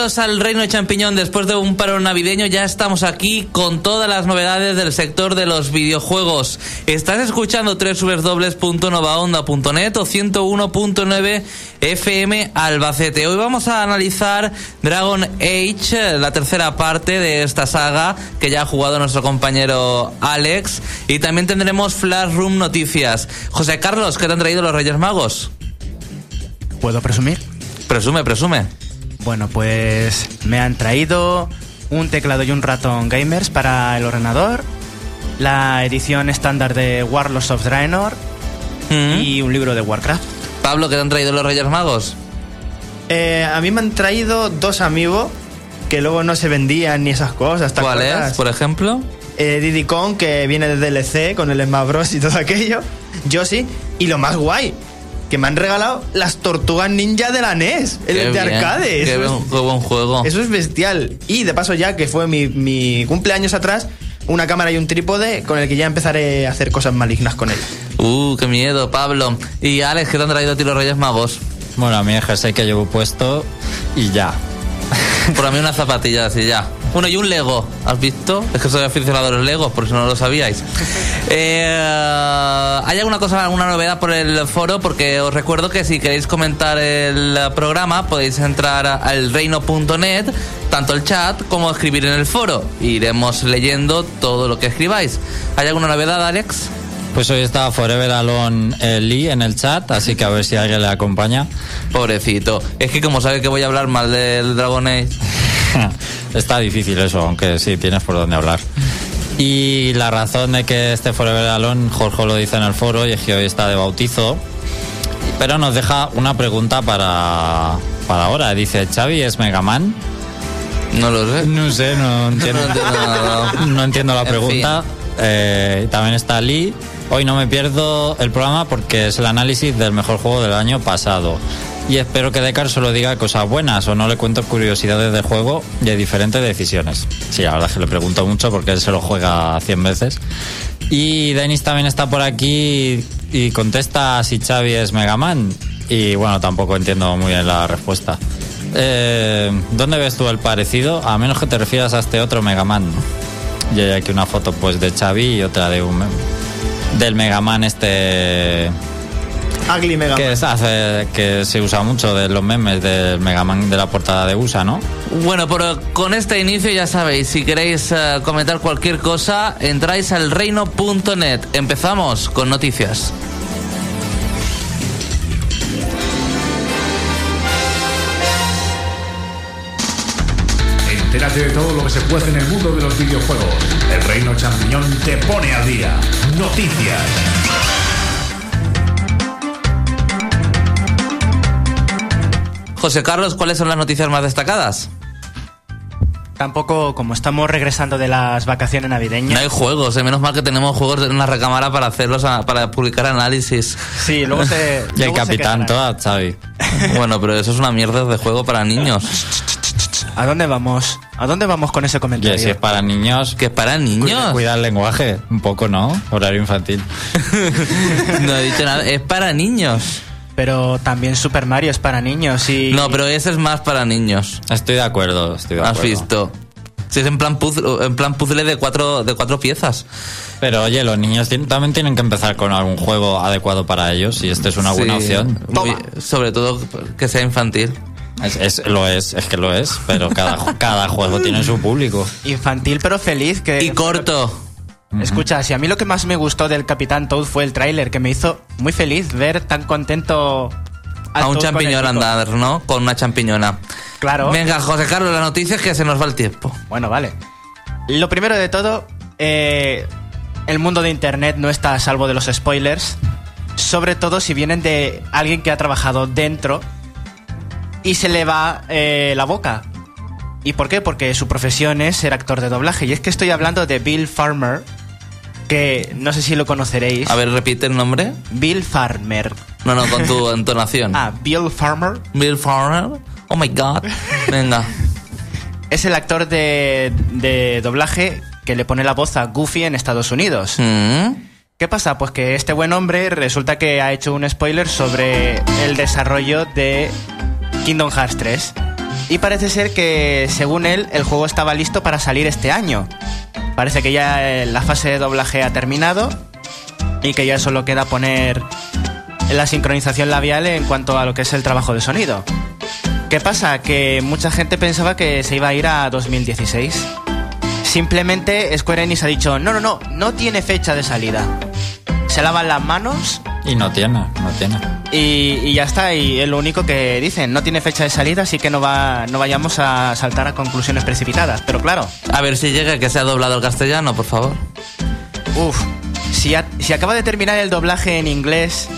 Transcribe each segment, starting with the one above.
Bienvenidos al Reino de Champiñón. Después de un paro navideño ya estamos aquí con todas las novedades del sector de los videojuegos. Estás escuchando www.novaonda.net o 101.9 FM Albacete. Hoy vamos a analizar Dragon Age, la tercera parte de esta saga que ya ha jugado nuestro compañero Alex. Y también tendremos Flash Room Noticias. José Carlos, ¿qué te han traído los Reyes Magos? ¿Puedo presumir? Presume, presume. Bueno, pues me han traído un teclado y un ratón gamers para el ordenador, la edición estándar de Warlords of Draenor Mm. y un libro de Warcraft. Pablo, ¿qué te han traído los Reyes Magos? Eh, a mí me han traído dos amigos que luego no se vendían ni esas cosas. ¿te ¿Cuál acuerdas? es, por ejemplo? Eh, Diddy Kong, que viene de DLC con el Smash Bros. y todo aquello. Yo sí. Y lo más guay, que me han regalado las tortugas ninja de la NES, el Qué de bien, arcade. Qué, Eso es- buen- qué buen juego. Eso es bestial. Y de paso ya que fue mi, mi cumpleaños atrás, una cámara y un trípode con el que ya empezaré a hacer cosas malignas con él. Uh, qué miedo, Pablo. Y Alex, ¿qué te han traído a ti los Reyes Magos? Bueno, a mí el jersey que llevo puesto y ya. Por a mí unas zapatillas y ya. Bueno, y un Lego, ¿has visto? Es que soy aficionado a los Legos, por si no lo sabíais. Eh, ¿Hay alguna cosa, alguna novedad por el foro? Porque os recuerdo que si queréis comentar el programa, podéis entrar al reino.net, tanto el chat como escribir en el foro. Iremos leyendo todo lo que escribáis. ¿Hay alguna novedad, Alex? Pues hoy está Forever Alone eh, Lee en el chat, así que a ver si alguien le acompaña. Pobrecito. Es que como sabe que voy a hablar mal del Dragon Age. está difícil eso, aunque sí, tienes por dónde hablar. Y la razón de que esté Forever Alone, Jorge lo dice en el foro, y es que hoy está de bautizo. Pero nos deja una pregunta para, para ahora. Dice, ¿Xavi es Megaman? No lo sé. No sé, no entiendo, No entiendo nada. no entiendo la En pregunta. Eh, también está Lee. Hoy no me pierdo el programa porque es el análisis del mejor juego del año pasado. Y espero que Decar solo diga cosas buenas o no le cuento curiosidades de juego y de diferentes decisiones. Sí, la verdad es que le pregunto mucho porque él se lo juega 100 veces. Y Denis también está por aquí y contesta si Xavi es Megaman. Y bueno, tampoco entiendo muy bien la respuesta. Eh, ¿Dónde ves tú el parecido? A menos que te refieras a este otro Megaman. Y hay aquí una foto pues de Xavi y otra de un del Megaman este Ugly Mega que Man. es- hace que se usa mucho de los memes del Megaman de la portada de USA, ¿no? Bueno, pero con este inicio ya sabéis, si queréis eh, comentar cualquier cosa, entráis al reino.net. Empezamos con noticias. Entérate de todo lo que se puede en el mundo de los videojuegos. El Reino Champiñón te pone al día. Noticias. José Carlos, ¿cuáles son las noticias más destacadas? Tampoco, como estamos regresando de las vacaciones No navideñas. hay juegos, eh, menos mal que tenemos juegos en una recámara para hacerlos, a- para publicar análisis. Sí, luego se. Y el capitán toda, Xavi. Bueno, pero eso es una mierda de juego para niños. ¿A dónde vamos? ¿A dónde vamos con ese comentario? si es para niños, Que es para niños. cuida el lenguaje, un poco, ¿no? Horario infantil. No he dicho nada, es para niños. Pero también Super Mario es para niños y. No, pero ese es más para niños. Estoy de acuerdo, estoy de ¿Has acuerdo. visto? Si es en plan puzzle, en plan puzzle de cuatro, de cuatro piezas. Pero oye, los niños también tienen que empezar con algún juego adecuado para ellos y esta es una buena Sí, opción. muy- sobre todo que sea infantil. Es, es- lo es, es que lo es, pero cada, cada juego tiene su público. Infantil pero feliz. Que... Y corto. Escucha, si a mí lo que más me gustó del Capitán Toad fue el tráiler, que me hizo muy feliz ver tan contento A un champiñón andar, ¿no? Con una champiñona. Claro. Venga, José Carlos, la noticia es que se nos va el tiempo. Bueno, vale. Lo primero de todo, eh, el mundo de Internet no está a salvo de los spoilers, sobre todo si vienen de alguien que ha trabajado dentro y se le va eh, la boca. ¿Y por qué? Porque su profesión es ser actor de doblaje. Y es que estoy hablando de Bill Farmer, que no sé si lo conoceréis. A ver, repite el nombre. Bill Farmer. No, no, con tu entonación. Ah, Bill Farmer Bill Farmer. Oh my god. Venga. es el actor de, de doblaje que le pone la voz a Goofy en Estados Unidos. Mm. ¿Qué pasa? Pues que este buen hombre resulta que ha hecho un spoiler sobre el desarrollo de Kingdom Hearts 3. Y parece ser que, según él, el juego estaba listo para salir este año. Parece que ya eh, la fase de doblaje ha terminado y que ya solo queda poner la sincronización labial en cuanto a lo que es el trabajo de sonido. ¿Qué pasa? Que mucha gente pensaba que se iba a ir a 2016. Simplemente Square Enix ha dicho, no, no, no, no tiene fecha de salida. Se lavan las manos Y no tiene, no tiene. y, y ya está, y es lo único que dicen, no tiene fecha de salida, así que no, va, no vayamos a saltar a conclusiones precipitadas. Pero claro, A ver si llega que sea doblado al castellano, por favor. Uf, si, a- si acaba de terminar el doblaje en inglés,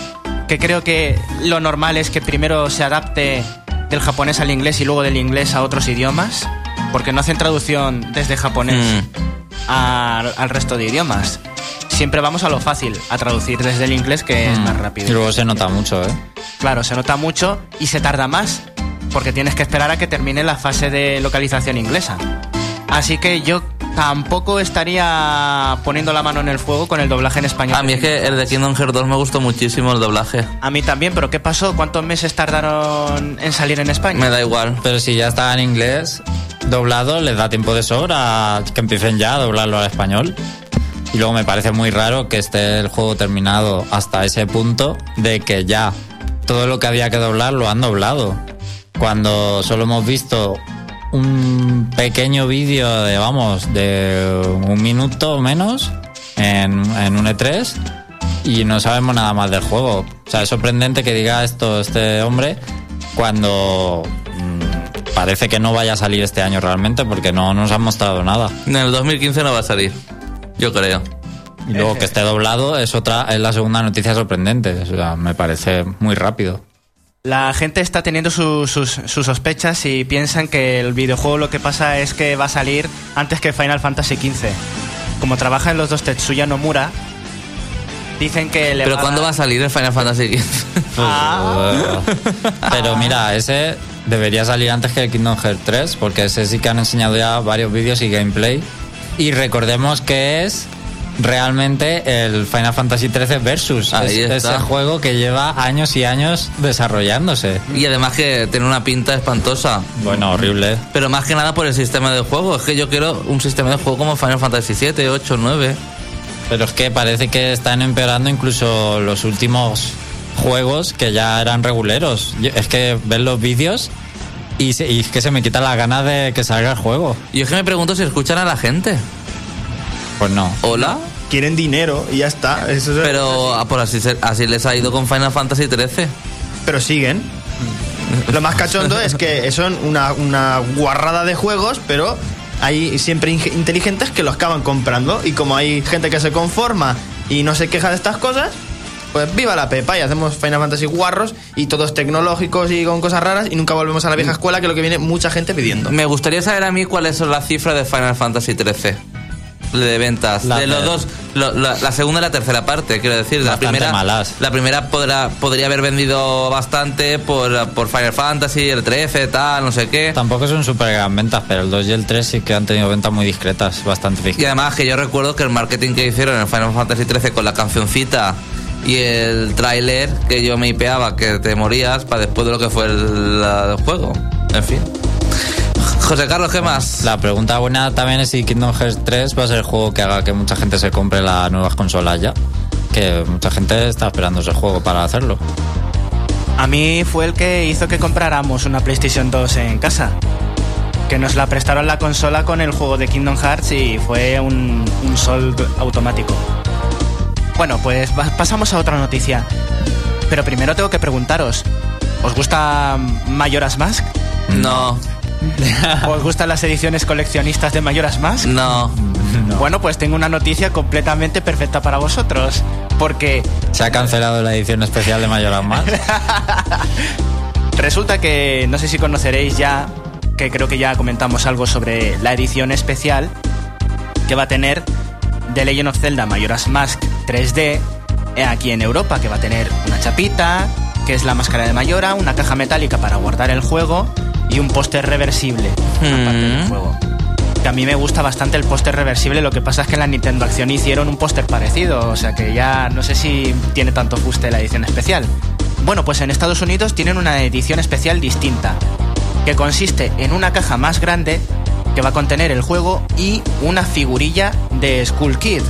que creo que lo normal es que primero se adapte del japonés al inglés y luego del inglés a otros idiomas, porque no hacen traducción desde japonés Mm. al resto de idiomas. Siempre vamos a lo fácil, a traducir desde el inglés que es más Mm. Y rápido. luego se nota mucho, ¿eh? Claro, se nota mucho y se tarda más, porque tienes que esperar a que termine la fase de localización inglesa. Así que yo tampoco estaría poniendo la mano en el fuego con el doblaje en español. A mí es que el de Kingdom Hearts 2 me gustó muchísimo el doblaje. A mí también, pero ¿qué pasó? ¿Cuántos meses tardaron en salir en España? Me da igual. Pero si ya está en inglés doblado, les da tiempo de sobra que empiecen ya a doblarlo al español. Y luego me parece muy raro que esté el juego terminado hasta ese punto de que ya todo lo que había que doblar lo han doblado. Cuando solo hemos visto un pequeño vídeo de, vamos, de un minuto o menos en, un E3 y no sabemos nada más del juego. O sea, es sorprendente que diga esto este hombre cuando mm, parece que no vaya a salir este año realmente porque no nos han mostrado nada. En el 2015 no va a salir. Yo creo. Y luego que esté doblado es otra es la segunda noticia sorprendente. O sea, me parece muy rápido. La gente está teniendo su- sus, sus sospechas y piensan que el videojuego lo que pasa es que va a salir antes que Final Fantasy XV. Como trabaja en los dos Tetsuya Nomura, dicen que le Pero va ¿cuándo va a salir el Final Fantasy XV? Ah. Pero mira, ese debería salir antes que el Kingdom Hearts 3 porque ese sí que han enseñado ya varios vídeos y gameplay. Y recordemos que es realmente el Final Fantasy 13 Versus. Ahí es está. ese juego que lleva años y años desarrollándose. y además que tiene una pinta espantosa. Bueno, horrible. Pero más que nada por el sistema de juego. Es que yo quiero un sistema de juego como Final Fantasy 7, 8, 9. Pero es que parece que están empeorando incluso los últimos juegos que ya eran reguleros. Es que ves los vídeos y, se- y que se me quita la gana de que salga el juego. Y es que me pregunto si escuchan a la gente. Pues no. ¿Hola? Quieren dinero y ya está. Eso es- Pero ah, por así, se- así les ha ido con Final Fantasy 13. pero siguen. Lo más cachondo es que son una, una guarrada de juegos, pero hay siempre in- inteligentes que los acaban comprando. Y como hay gente que se conforma y no se queja de estas cosas, pues viva la pepa y hacemos Final Fantasy guarros y todos tecnológicos y con cosas raras y nunca volvemos a la vieja escuela, que es lo que viene mucha gente pidiendo. Me gustaría saber a mí cuáles son las cifras de Final Fantasy 13 de ventas. La de los dos, lo- la, la segunda y la tercera parte, quiero decir. La primera, malas. la primera podrá, podría haber vendido bastante por, por Final Fantasy, el 13, tal, no sé qué. Tampoco son súper gran ventas, pero el 2 y el 3 sí que han tenido ventas muy discretas, bastante Y discretas. además que yo recuerdo que el marketing que hicieron en Final Fantasy 13 con la cancioncita y el tráiler que yo me hipeaba que te morías para después de lo que fue el, la- el juego. En fin. José Carlos, ¿qué más? La pregunta buena también es si Kingdom Hearts 3 va a ser el juego que haga que mucha gente se compre las nuevas consolas ya. Que mucha gente está esperando ese juego para hacerlo. A mí fue el que hizo que compráramos una PlayStation 2 en casa. Que nos la prestaron la consola con el juego de Kingdom Hearts y fue un, un sold automático. Bueno, pues pasamos a otra noticia. Pero primero tengo que preguntaros, ¿os gusta Majora's Mask? No, ¿Os gustan las ediciones coleccionistas de Majora's Mask? no. Bueno, pues tengo una noticia completamente perfecta para vosotros. Porque Se ha cancelado la edición especial de Majora's Mask. Resulta que no sé si conoceréis ya, que creo que ya comentamos algo sobre la edición especial que va a tener The Legend of Zelda Majora's Mask 3D eh, aquí en Europa, que va a tener una chapita, que es la máscara de Mayora, una caja metálica para guardar el juego y un póster reversible del Mm. juego. Que a mí me gusta bastante el póster reversible, lo que pasa es que en la Nintendo Acción hicieron un póster parecido, o sea que ya no sé si tiene tanto fuste la edición especial. Bueno, pues en Estados Unidos tienen una edición especial distinta. que consiste en una caja más grande que va a contener el juego y una figurilla de Skull Kid.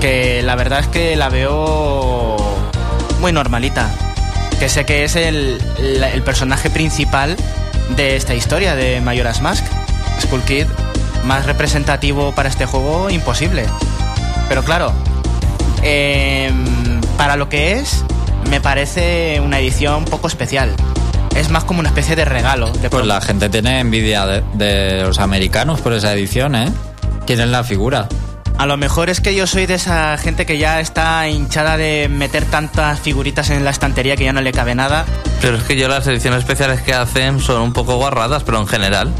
Que la verdad es que la veo muy normalita. Que sé que es el, personaje principal de esta historia de Majora's Mask. Skull Kid, más representativo para este juego, imposible. Pero claro, em, para lo que es, me parece una edición poco especial. Es más como una especie de regalo. De Pues la gente tiene envidia de, de los americanos por esa edición, ¿eh? Quieren la figura. A lo mejor es que yo soy de esa gente que ya está hinchada de meter tantas figuritas en la estantería que ya no le cabe nada. Pero es que yo las ediciones especiales que hacen son un poco guarradas, pero en general.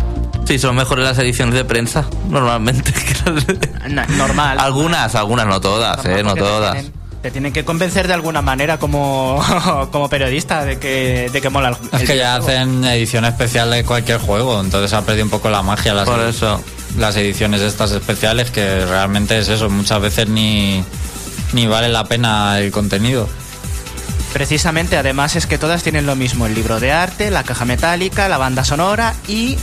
Sí, son mejores las ediciones de prensa, normalmente. normal. Algunas, algunas, no todas, Normal, eh, no todas. Tienen- Te tienen que convencer de alguna manera como, como periodista de que, de que mola el Es el que ya hacen edición especial de cualquier juego, entonces ha perdido un poco la magia las, Por eso. las ediciones estas especiales que realmente es eso, muchas veces ni, ni vale la pena el contenido. Precisamente, además es que todas tienen lo mismo, el libro de arte, la caja metálica, la banda sonora y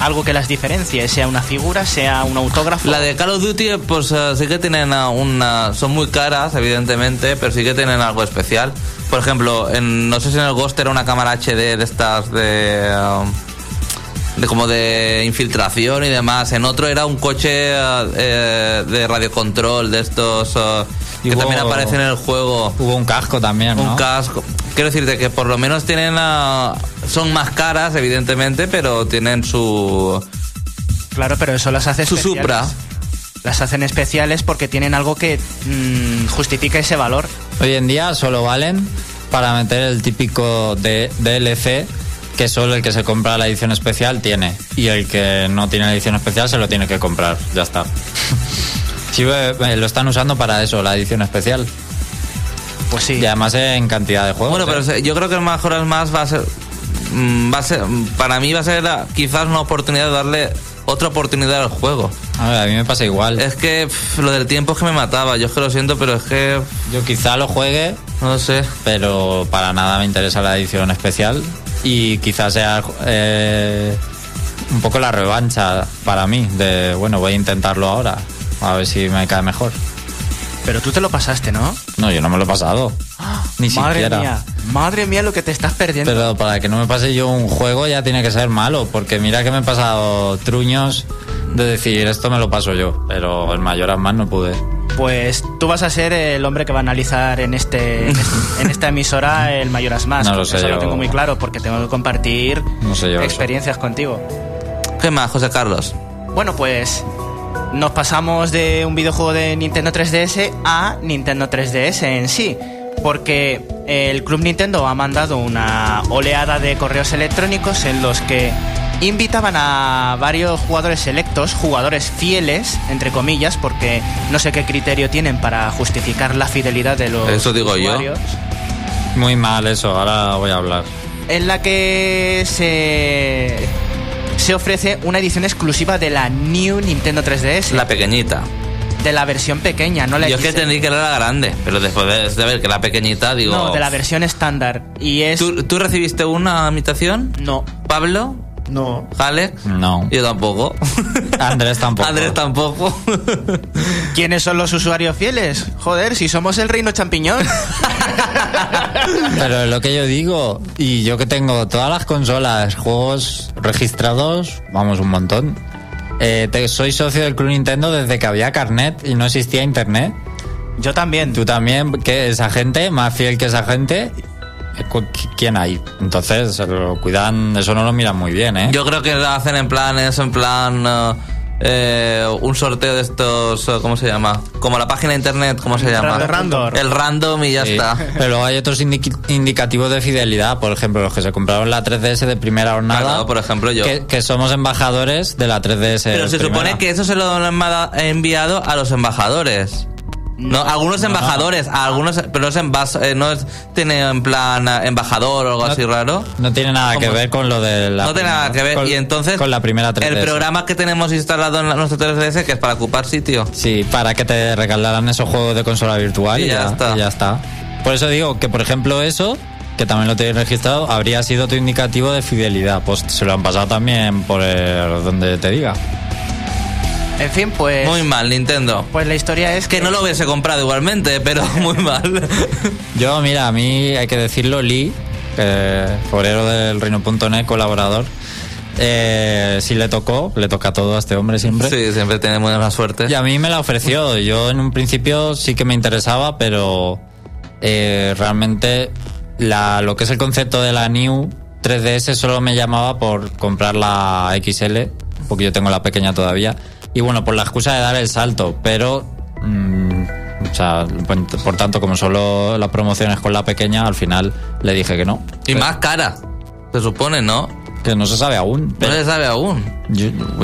algo que las diferencie, sea una figura, sea un autógrafo. La de Call of Duty, pues eh, sí que tienen una. Son muy caras, evidentemente, pero sí que tienen algo especial. Por ejemplo, en, no sé si en el Ghost era una cámara HD de estas de. ah, de como de infiltración y demás. En otro era un coche ah, eh, de radiocontrol, de estos. que hubo- también aparece en el juego. Hubo un casco también, ¿no? Un casco. Quiero decirte que por lo menos tienen. ah, son más caras, evidentemente, pero tienen su. Claro, pero eso las hace Su especiales. Supra. Las hacen especiales porque tienen algo que mm, justifica ese valor. Hoy en día solo valen para meter el típico de DLC que solo el que se compra la edición especial tiene y el que no tiene la edición especial se lo tiene que comprar, ya está. Sí, eh, lo están usando para eso, la edición especial. Pues sí. Y además en cantidad de juegos. Bueno, pero ¿eh? se- yo creo que el Majora's más va a ser, mm, va a ser, mm, para mí va a ser quizás una oportunidad de darle otra oportunidad al juego. A, ver, a mí me pasa igual. Es que pff, lo del tiempo es que me mataba. Yo es que lo siento, pero es que Yo quizá lo juegue, no sé. pero para nada me interesa la edición especial. Y quizás sea eh, un poco la revancha para mí. De bueno, voy a intentarlo ahora. A ver si me cae mejor. Pero tú te lo pasaste, ¿no? No, yo no me lo he pasado. Ni madre siquiera. mía, madre mía lo que te estás perdiendo. Pero para que no me pase yo un juego ya tiene que ser malo, porque mira que me he pasado truños de decir esto me lo paso yo, pero el mayor más no pude. Pues tú vas a ser el hombre que va a analizar en este en esta emisora el Mayoras Más. No lo sé Eso lo yo. tengo muy claro porque tengo que compartir No sé yo eso. experiencias contigo. ¿Qué más, José Carlos? Bueno, pues nos pasamos de un videojuego de Nintendo 3DS a Nintendo 3DS en sí. Porque el Club Nintendo ha mandado una oleada de correos electrónicos en los que invitaban a varios jugadores selectos, jugadores fieles, entre comillas, porque no sé qué criterio tienen para justificar la fidelidad de los Eso digo yo. Muy mal eso, ahora voy a hablar. en la que se, se ofrece una edición exclusiva de la New Nintendo 3DS. La pequeñita. de la versión pequeña, no la Yo es que tendría que era la grande, pero después de, de ver que la pequeñita, digo. No, de la versión estándar. Y es... ¿Tú, tú recibiste una invitación? No. ¿Pablo? No. ¿Alex? No. Yo tampoco. Andrés tampoco. Andrés tampoco. ¿Quiénes son los usuarios fieles? Joder, si somos el reino champiñón. Pero es lo que yo digo, y yo que tengo todas las consolas, juegos registrados, vamos, un montón. Eh, te- soy socio del Club Nintendo desde que había carnet y no existía internet. Yo también. Tú también, que esa gente, más fiel que esa gente, ¿quién hay? Entonces, lo cuidan, eso no lo miran muy bien, ¿eh? Yo creo que lo hacen en plan, eso en plan. eh, eh, un sorteo de estos, eh, ¿cómo se llama? Como la página de internet, ¿cómo se llama? Random. El random y ya Sí. está. Pero luego hay otros indicativos de fidelidad, por ejemplo, los que se compraron la 3DS de primera jornada. Claro, por ejemplo, yo. Que, que somos embajadores de la 3DS. Pero se primera. supone que eso se lo han enviado a los embajadores. No, algunos embajadores, algunos, pero no es, embas- eh, no es, tiene en plan eh, embajador o algo No- así raro. No tiene nada que ver con lo de la. no tiene nada que ver. con- y entonces, Con la primera 3DS. el programa que tenemos instalado en la- nuestro 3DS, que es para ocupar sitio. Sí, para que te regalaran esos juegos de consola virtual Y y, ya ya, está. y ya está. Por eso digo que, por ejemplo, eso, que también lo tenéis registrado, habría sido tu indicativo de fidelidad. Pues se lo han pasado también por el- donde te diga. En fin, pues. Muy mal, Nintendo. Pues la historia es Que no lo hubiese comprado igualmente, pero muy mal. Yo, mira, a mí hay que decirlo, Lee, que forero del reino.net, colaborador, eh, sí le tocó, le toca todo a este hombre siempre. Sí, siempre tiene buena suerte. Y a mí me la ofreció. Yo en un principio sí que me interesaba, pero eh, realmente la, lo que es el concepto de la New 3DS solo me llamaba por comprar la XL, porque yo tengo la pequeña todavía. Y bueno, por la excusa de dar el salto, pero... mm, o sea, por, tanto, como solo la promoción es con la pequeña, al final le dije que no. Y más cara, se supone, ¿no? Que no se sabe aún. No se sabe aún.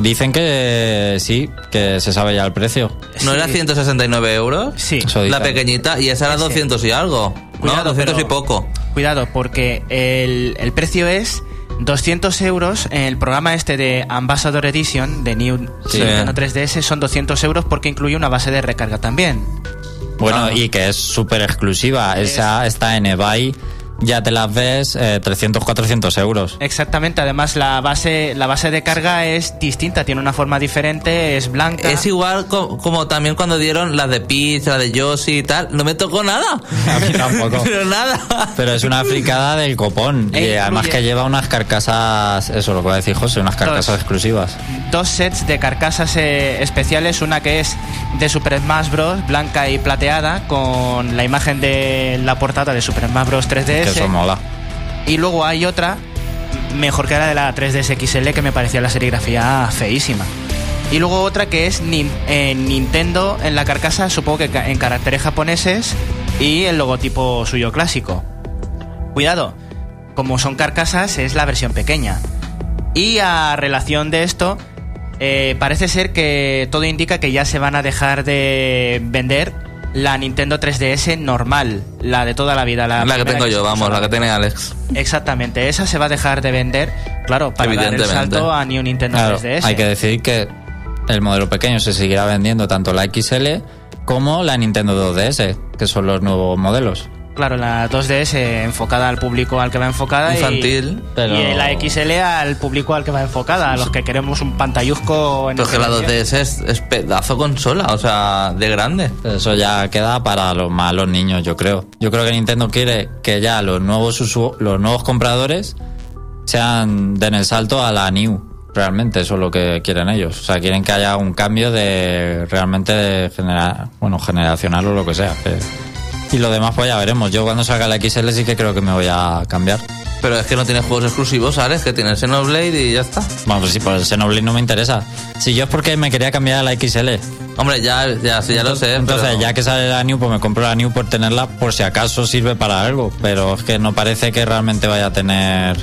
dicen que sí, que se sabe ya el precio. ¿No era Sí. 169 euros? Sí. La pequeñita, y esa era Ese. 200 y algo. Cuidado, no, 200 pero- y poco. Cuidado, porque el, el precio es 200 euros. En el programa este de Ambassador Edition de New Sí. Nintendo 3DS son 200 euros porque incluye una base de recarga también. Bueno, Ah. y que es súper exclusiva. Esa está en eBay, ya te las ves eh, 300, 400 euros. Exactamente, además la base, la base de carga es distinta, tiene una forma diferente, es blanca. Es igual co- como también cuando dieron las de Peach, la de Yoshi y tal. No me tocó nada. A mí tampoco. Pero nada. Pero es una fricada del copón. E y además que lleva unas carcasas, eso lo que va a decir José, unas carcasas Dos. exclusivas. Dos sets de carcasas eh, especiales, una que es de Super Smash Bros. blanca y plateada con la imagen de la portada de Super Smash Bros. 3DS. Que eso mola. Y luego hay otra, mejor que la de la 3DS XL, que me parecía la serigrafía feísima. Y luego otra que es Nin- eh, Nintendo en la carcasa, supongo que ca- en caracteres japoneses y el logotipo suyo clásico. Cuidado, como son carcasas es la versión pequeña. Y a relación de esto, eh, parece ser que todo indica que ya se van a dejar de vender la Nintendo 3DS normal, la de toda la vida. La, La que tengo yo, vamos, la que tiene Alex. Exactamente, esa se va a dejar de vender, claro, para dar el salto a New Nintendo Claro, 3DS. hay que decir que el modelo pequeño se seguirá vendiendo tanto la XL como la Nintendo 2DS, que son los nuevos modelos. Claro, la 2DS enfocada al público al que va enfocada y- Infantil, pero- y la XL al público al que va enfocada, a los que queremos un pantalluzco en Pero es que la nuestra 2DS es, es pedazo consola, o sea, de grande. Eso ya queda para los malos niños, yo creo. Yo creo que Nintendo quiere que ya los nuevos usu- los nuevos compradores sean den el salto a la New. Realmente eso es lo que quieren ellos. O sea, quieren que haya un cambio de realmente de genera, bueno, generacional o lo que sea. Y lo demás pues ya veremos. Yo cuando salga la XL sí que creo que me voy a cambiar. Pero es que no tiene juegos exclusivos, Alex, que tiene el Xenoblade y ya está. Vamos, pues sí, por el Xenoblade no me interesa. Si yo es porque me quería cambiar a la XL. Hombre, ya, ya, sí, ya lo sé. Entonces, pero- ya que sale la New, pues me compro la New por tenerla por si acaso sirve para algo. Pero es que no parece que realmente vaya a tener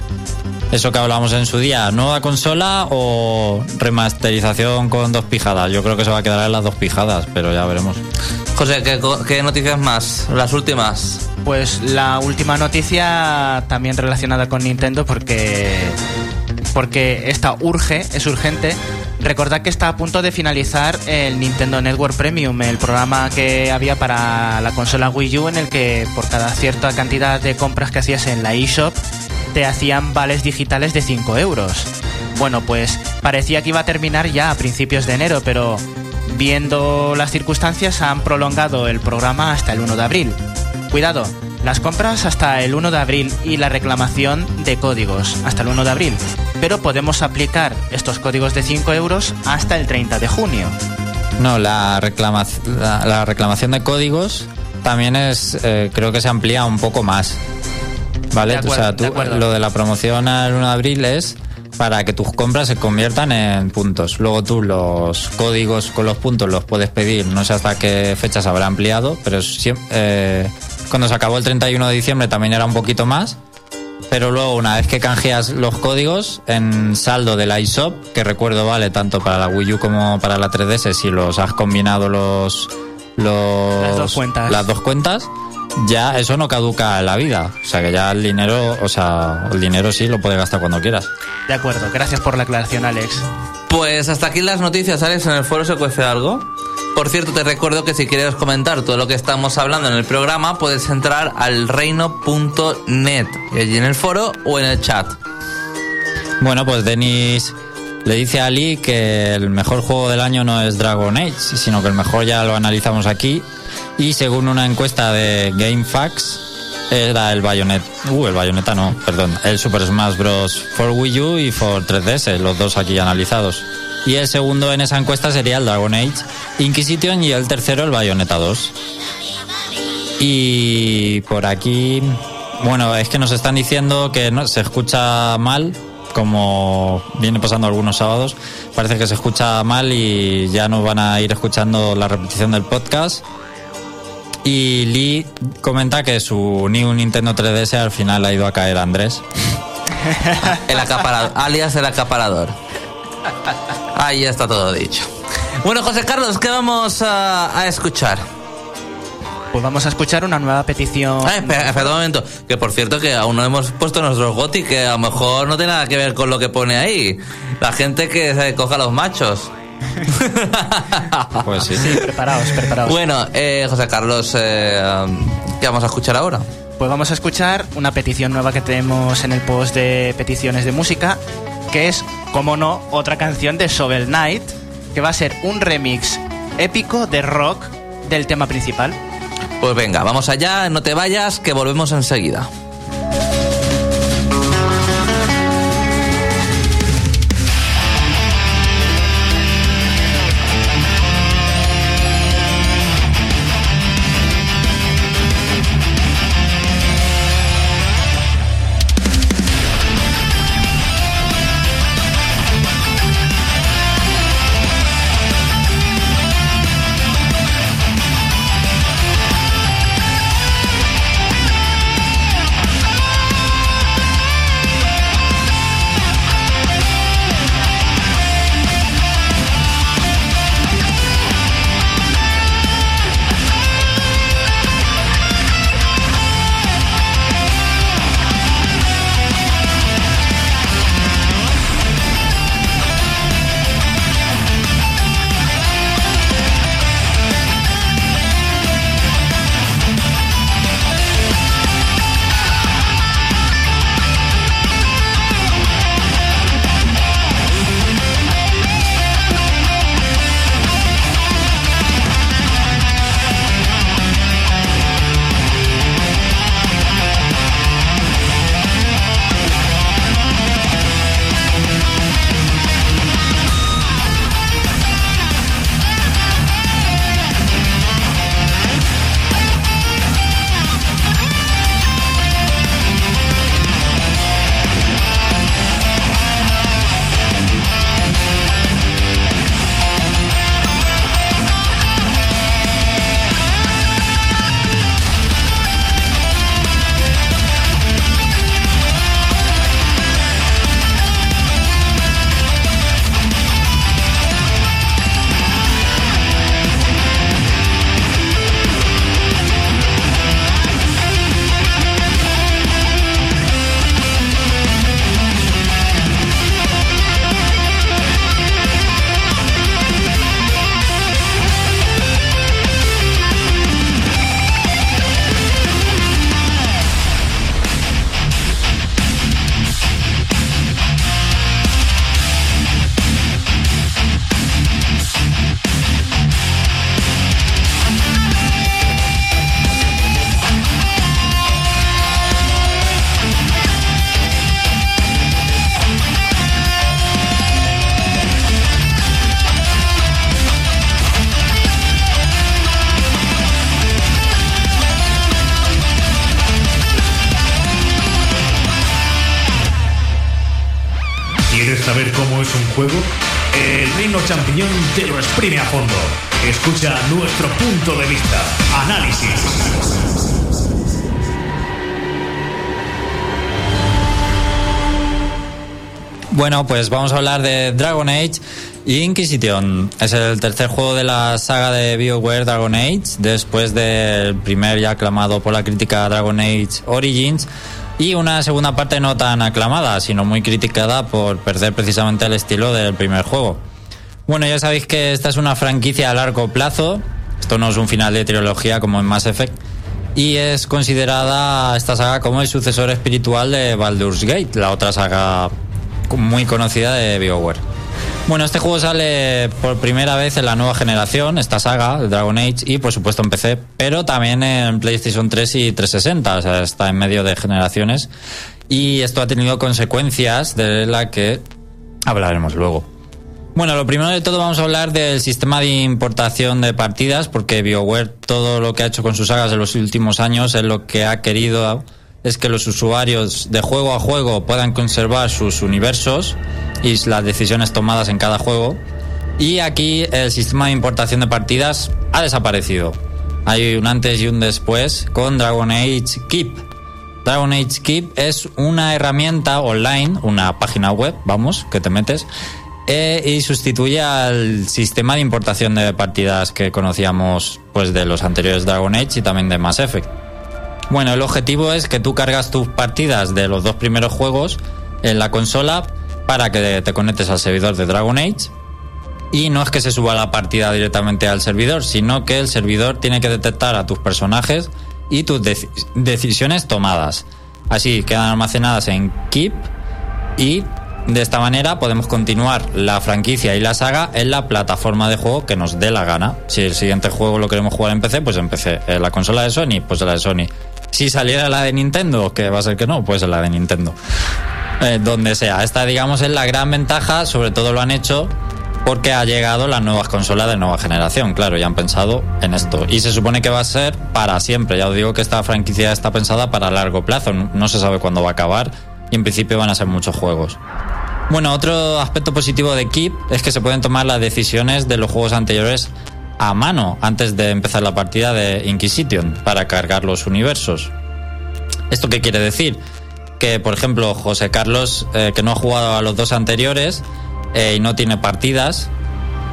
eso que hablamos en su día. ¿Nueva consola o remasterización con dos pijadas? Yo creo que se va a quedar en las dos pijadas, pero ya veremos. José, ¿qué, co- qué noticias más? Las últimas. Pues la última noticia también relacionada con Nintendo porque porque esta urge, es urgente. Recordad que está a punto de finalizar el Nintendo Network Premium, el programa que había para la consola Wii U en el que por cada cierta cantidad de compras que hacías en la eShop te hacían vales digitales de 5 euros. Bueno, pues parecía que iba a terminar ya a principios de enero, pero viendo las circunstancias han prolongado el programa hasta el 1 de abril. Cuidado, las compras hasta el 1 de abril y la reclamación de códigos hasta el 1 de abril. Pero podemos aplicar estos códigos de 5 euros hasta el 30 de junio. No, la, reclama- la, la reclamación de códigos también es, eh, creo que se amplía un poco más. ¿Vale? De acuerdo, o sea, tú- lo de la promoción al 1 de abril es para que tus compras se conviertan en puntos. Luego tú los códigos con los puntos los puedes pedir, no sé hasta qué fecha se habrá ampliado, pero siem- eh, cuando se acabó el 31 de diciembre también era un poquito más. Pero luego, una vez que canjeas los códigos en saldo de la iShop, que recuerdo vale tanto para la Wii U como para la 3DS, si los has combinado los, los Las dos cuentas. las dos cuentas, ya eso no caduca en la vida. O sea que ya el dinero, o sea, el dinero sí lo puedes gastar cuando quieras. De acuerdo, gracias por la aclaración, Alex. Pues hasta aquí las noticias, Alex. En el foro se cuece algo. Por cierto, te recuerdo que si quieres comentar todo lo que estamos hablando en el programa, puedes entrar al reino.net, allí en el foro o en el chat. Bueno, pues Denis le dice a Ali que el mejor juego del año no es Dragon Age, sino que el mejor ya lo analizamos aquí. Y según una encuesta de GameFAQs, era el Bayonetta. Uh, el Bayonetta no, perdón. El Super Smash Bros. for Wii U y for 3DS, los dos aquí analizados. Y el segundo en esa encuesta sería el Dragon Age Inquisition y el tercero el Bayonetta 2. Y por aquí, bueno, es que nos están diciendo que no, se escucha mal, como viene pasando algunos sábados. Parece que se escucha mal y ya no van a ir escuchando la repetición del podcast. Y Lee comenta que su New Nintendo 3DS al final ha ido a caer a Andrés. El acaparador, alias el acaparador. Ahí ya está todo dicho. Bueno, José Carlos, ¿qué vamos a, a escuchar? Pues vamos a escuchar una nueva petición. Ah, espera, espera un momento. Que por cierto, que aún no hemos puesto nuestros GOTI, que a lo mejor no tiene nada que ver con lo que pone ahí. La gente que se coja los machos. Pues sí. Sí, preparaos, preparaos. Bueno, eh, José Carlos, eh, ¿qué vamos a escuchar ahora? Pues vamos a escuchar una petición nueva que tenemos en el post de peticiones de música, que es, como no, otra canción de Shovel Knight, que va a ser un remix épico de rock del tema principal. Pues venga, vamos allá, no te vayas, que volvemos enseguida. Fondo. Escucha nuestro punto de vista. Análisis. Bueno, pues vamos a hablar de Dragon Age Inquisition. Es el tercer juego de la saga de BioWare Dragon Age, después del primer ya aclamado por la crítica Dragon Age Origins, y una segunda parte no tan aclamada, sino muy criticada por perder precisamente el estilo del primer juego. Bueno, ya sabéis que esta es una franquicia a largo plazo. Esto no es un final de trilogía como en Mass Effect. Y es considerada esta saga como el sucesor espiritual de Baldur's Gate, la otra saga muy conocida de BioWare. Bueno, este juego sale por primera vez en la nueva generación, esta saga, Dragon Age, y por supuesto en PC, pero también en PlayStation 3 y 360, o sea, está en medio de generaciones. Y esto ha tenido consecuencias de la que hablaremos luego. Bueno, lo primero de todo vamos a hablar del sistema de importación de partidas, porque BioWare todo lo que ha hecho con sus sagas en los últimos años es lo que ha querido es que los usuarios de juego a juego puedan conservar sus universos y las decisiones tomadas en cada juego. Y aquí el sistema de importación de partidas ha desaparecido. Hay un antes y un después con Dragon Age Keep. Dragon Age Keep es una herramienta online, una página web, vamos, que te metes, eh, y sustituye al sistema de importación de partidas que conocíamos pues de los anteriores Dragon Age y también de Mass Effect. Bueno, el objetivo es que tú cargas tus partidas de los dos primeros juegos en la consola para que te conectes al servidor de Dragon Age. Y no es que se suba la partida directamente al servidor, sino que el servidor tiene que detectar a tus personajes y tus decisiones tomadas. Así quedan almacenadas en Keep y de esta manera podemos continuar la franquicia y la saga en la plataforma de juego que nos dé la gana. Si el siguiente juego lo queremos jugar en PC, pues en PC. En la consola de Sony, pues la de Sony. Si saliera la de Nintendo, que va a ser que no, pues en la de Nintendo. Eh, donde sea. Esta, digamos, es la gran ventaja, sobre todo lo han hecho porque ha llegado las nuevas consolas de nueva generación, claro, ya han pensado en esto. Y se supone que va a ser para siempre. Ya os digo que esta franquicia está pensada para largo plazo, no se sabe cuándo va a acabar y en principio van a ser muchos juegos. Bueno, otro aspecto positivo de Keep es que se pueden tomar las decisiones de los juegos anteriores a mano antes de empezar la partida de Inquisition para cargar los universos. ¿Esto qué quiere decir? Que, por ejemplo, José Carlos, eh, que no ha jugado a los dos anteriores eh, y no tiene partidas,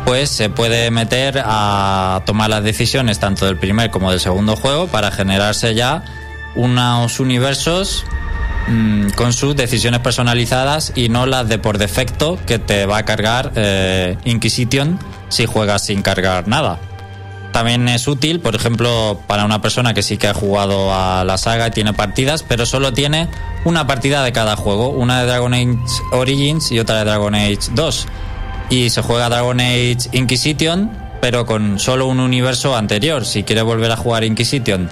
pues se puede meter a tomar las decisiones tanto del primer como del segundo juego para generarse ya unos universos mm, con sus decisiones personalizadas y no las de por defecto que te va a cargar eh, Inquisition si juegas sin cargar nada. También es útil, por ejemplo, para una persona que sí que ha jugado a la saga y tiene partidas, pero solo tiene una partida de cada juego, una de Dragon Age Origins y otra de Dragon Age 2. Y se juega Dragon Age Inquisition, pero con solo un universo anterior. Si quiere volver a jugar Inquisition,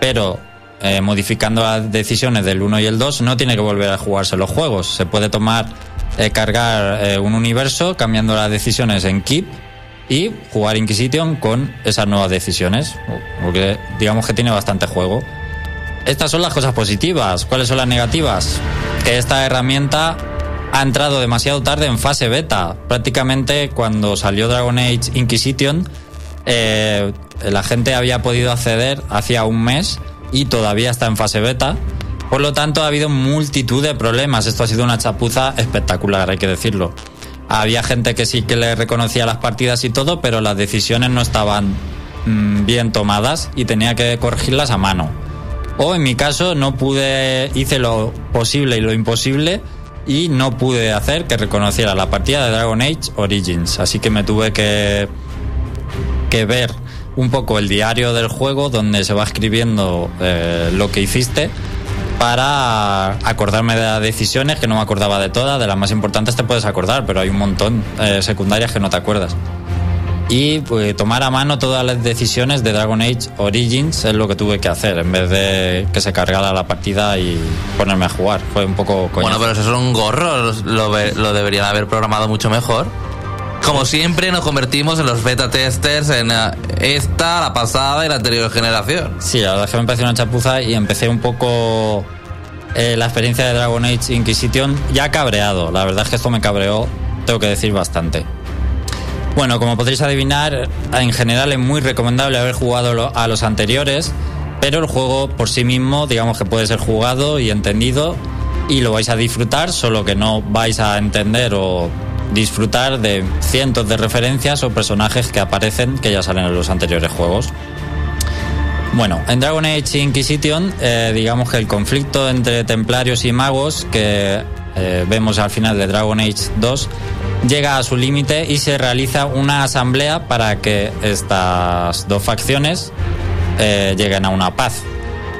pero eh, modificando las decisiones del 1 y el 2, no tiene que volver a jugarse los juegos. Se puede tomar, eh, cargar eh, un universo cambiando las decisiones en Keep y jugar Inquisition con esas nuevas decisiones, porque digamos que tiene bastante juego. Estas son las cosas positivas. ¿Cuáles son las negativas? Que esta herramienta ha entrado demasiado tarde en fase beta. Prácticamente cuando salió Dragon Age Inquisition, la gente había podido acceder hacía un mes y todavía está en fase beta. Por lo tanto, ha habido multitud de problemas. Esto ha sido una chapuza espectacular, hay que decirlo. Había gente que sí que le reconocía las partidas y todo, pero las decisiones no estaban mm, bien tomadas y tenía que corregirlas a mano. O en mi caso no pude, hice lo posible y lo imposible y no pude hacer que reconociera la partida de Dragon Age Origins. Así que me tuve que, que ver un poco el diario del juego donde se va escribiendo eh, lo que hiciste para acordarme de las decisiones, que no me acordaba de todas, de las más importantes te puedes acordar, pero hay un montón eh, secundarias que no te acuerdas. Y pues, tomar a mano todas las decisiones de Dragon Age Origins es lo que tuve que hacer, en vez de que se cargara la partida y ponerme a jugar. Fue un poco Bueno, pero eso es un gorro, lo, lo deberían haber programado mucho mejor. Como siempre nos convertimos en los beta testers en eh, esta, la pasada y la anterior generación. Sí, la verdad es que me pareció una chapuza y empecé un poco eh, la experiencia de Dragon Age Inquisition ya cabreado. La verdad es que esto me cabreó, tengo que decir bastante. Bueno, como podréis adivinar, en general es muy recomendable haber jugado a los anteriores, pero el juego por sí mismo, digamos que puede ser jugado y entendido y lo vais a disfrutar, solo que no vais a entender o disfrutar de cientos de referencias o personajes que aparecen que ya salen en los anteriores juegos. Bueno, en Dragon Age Inquisition, eh, digamos que el conflicto entre templarios y magos, que eh, vemos al final de Dragon Age 2, llega a su límite y se realiza una asamblea para que estas dos facciones eh, lleguen a una paz.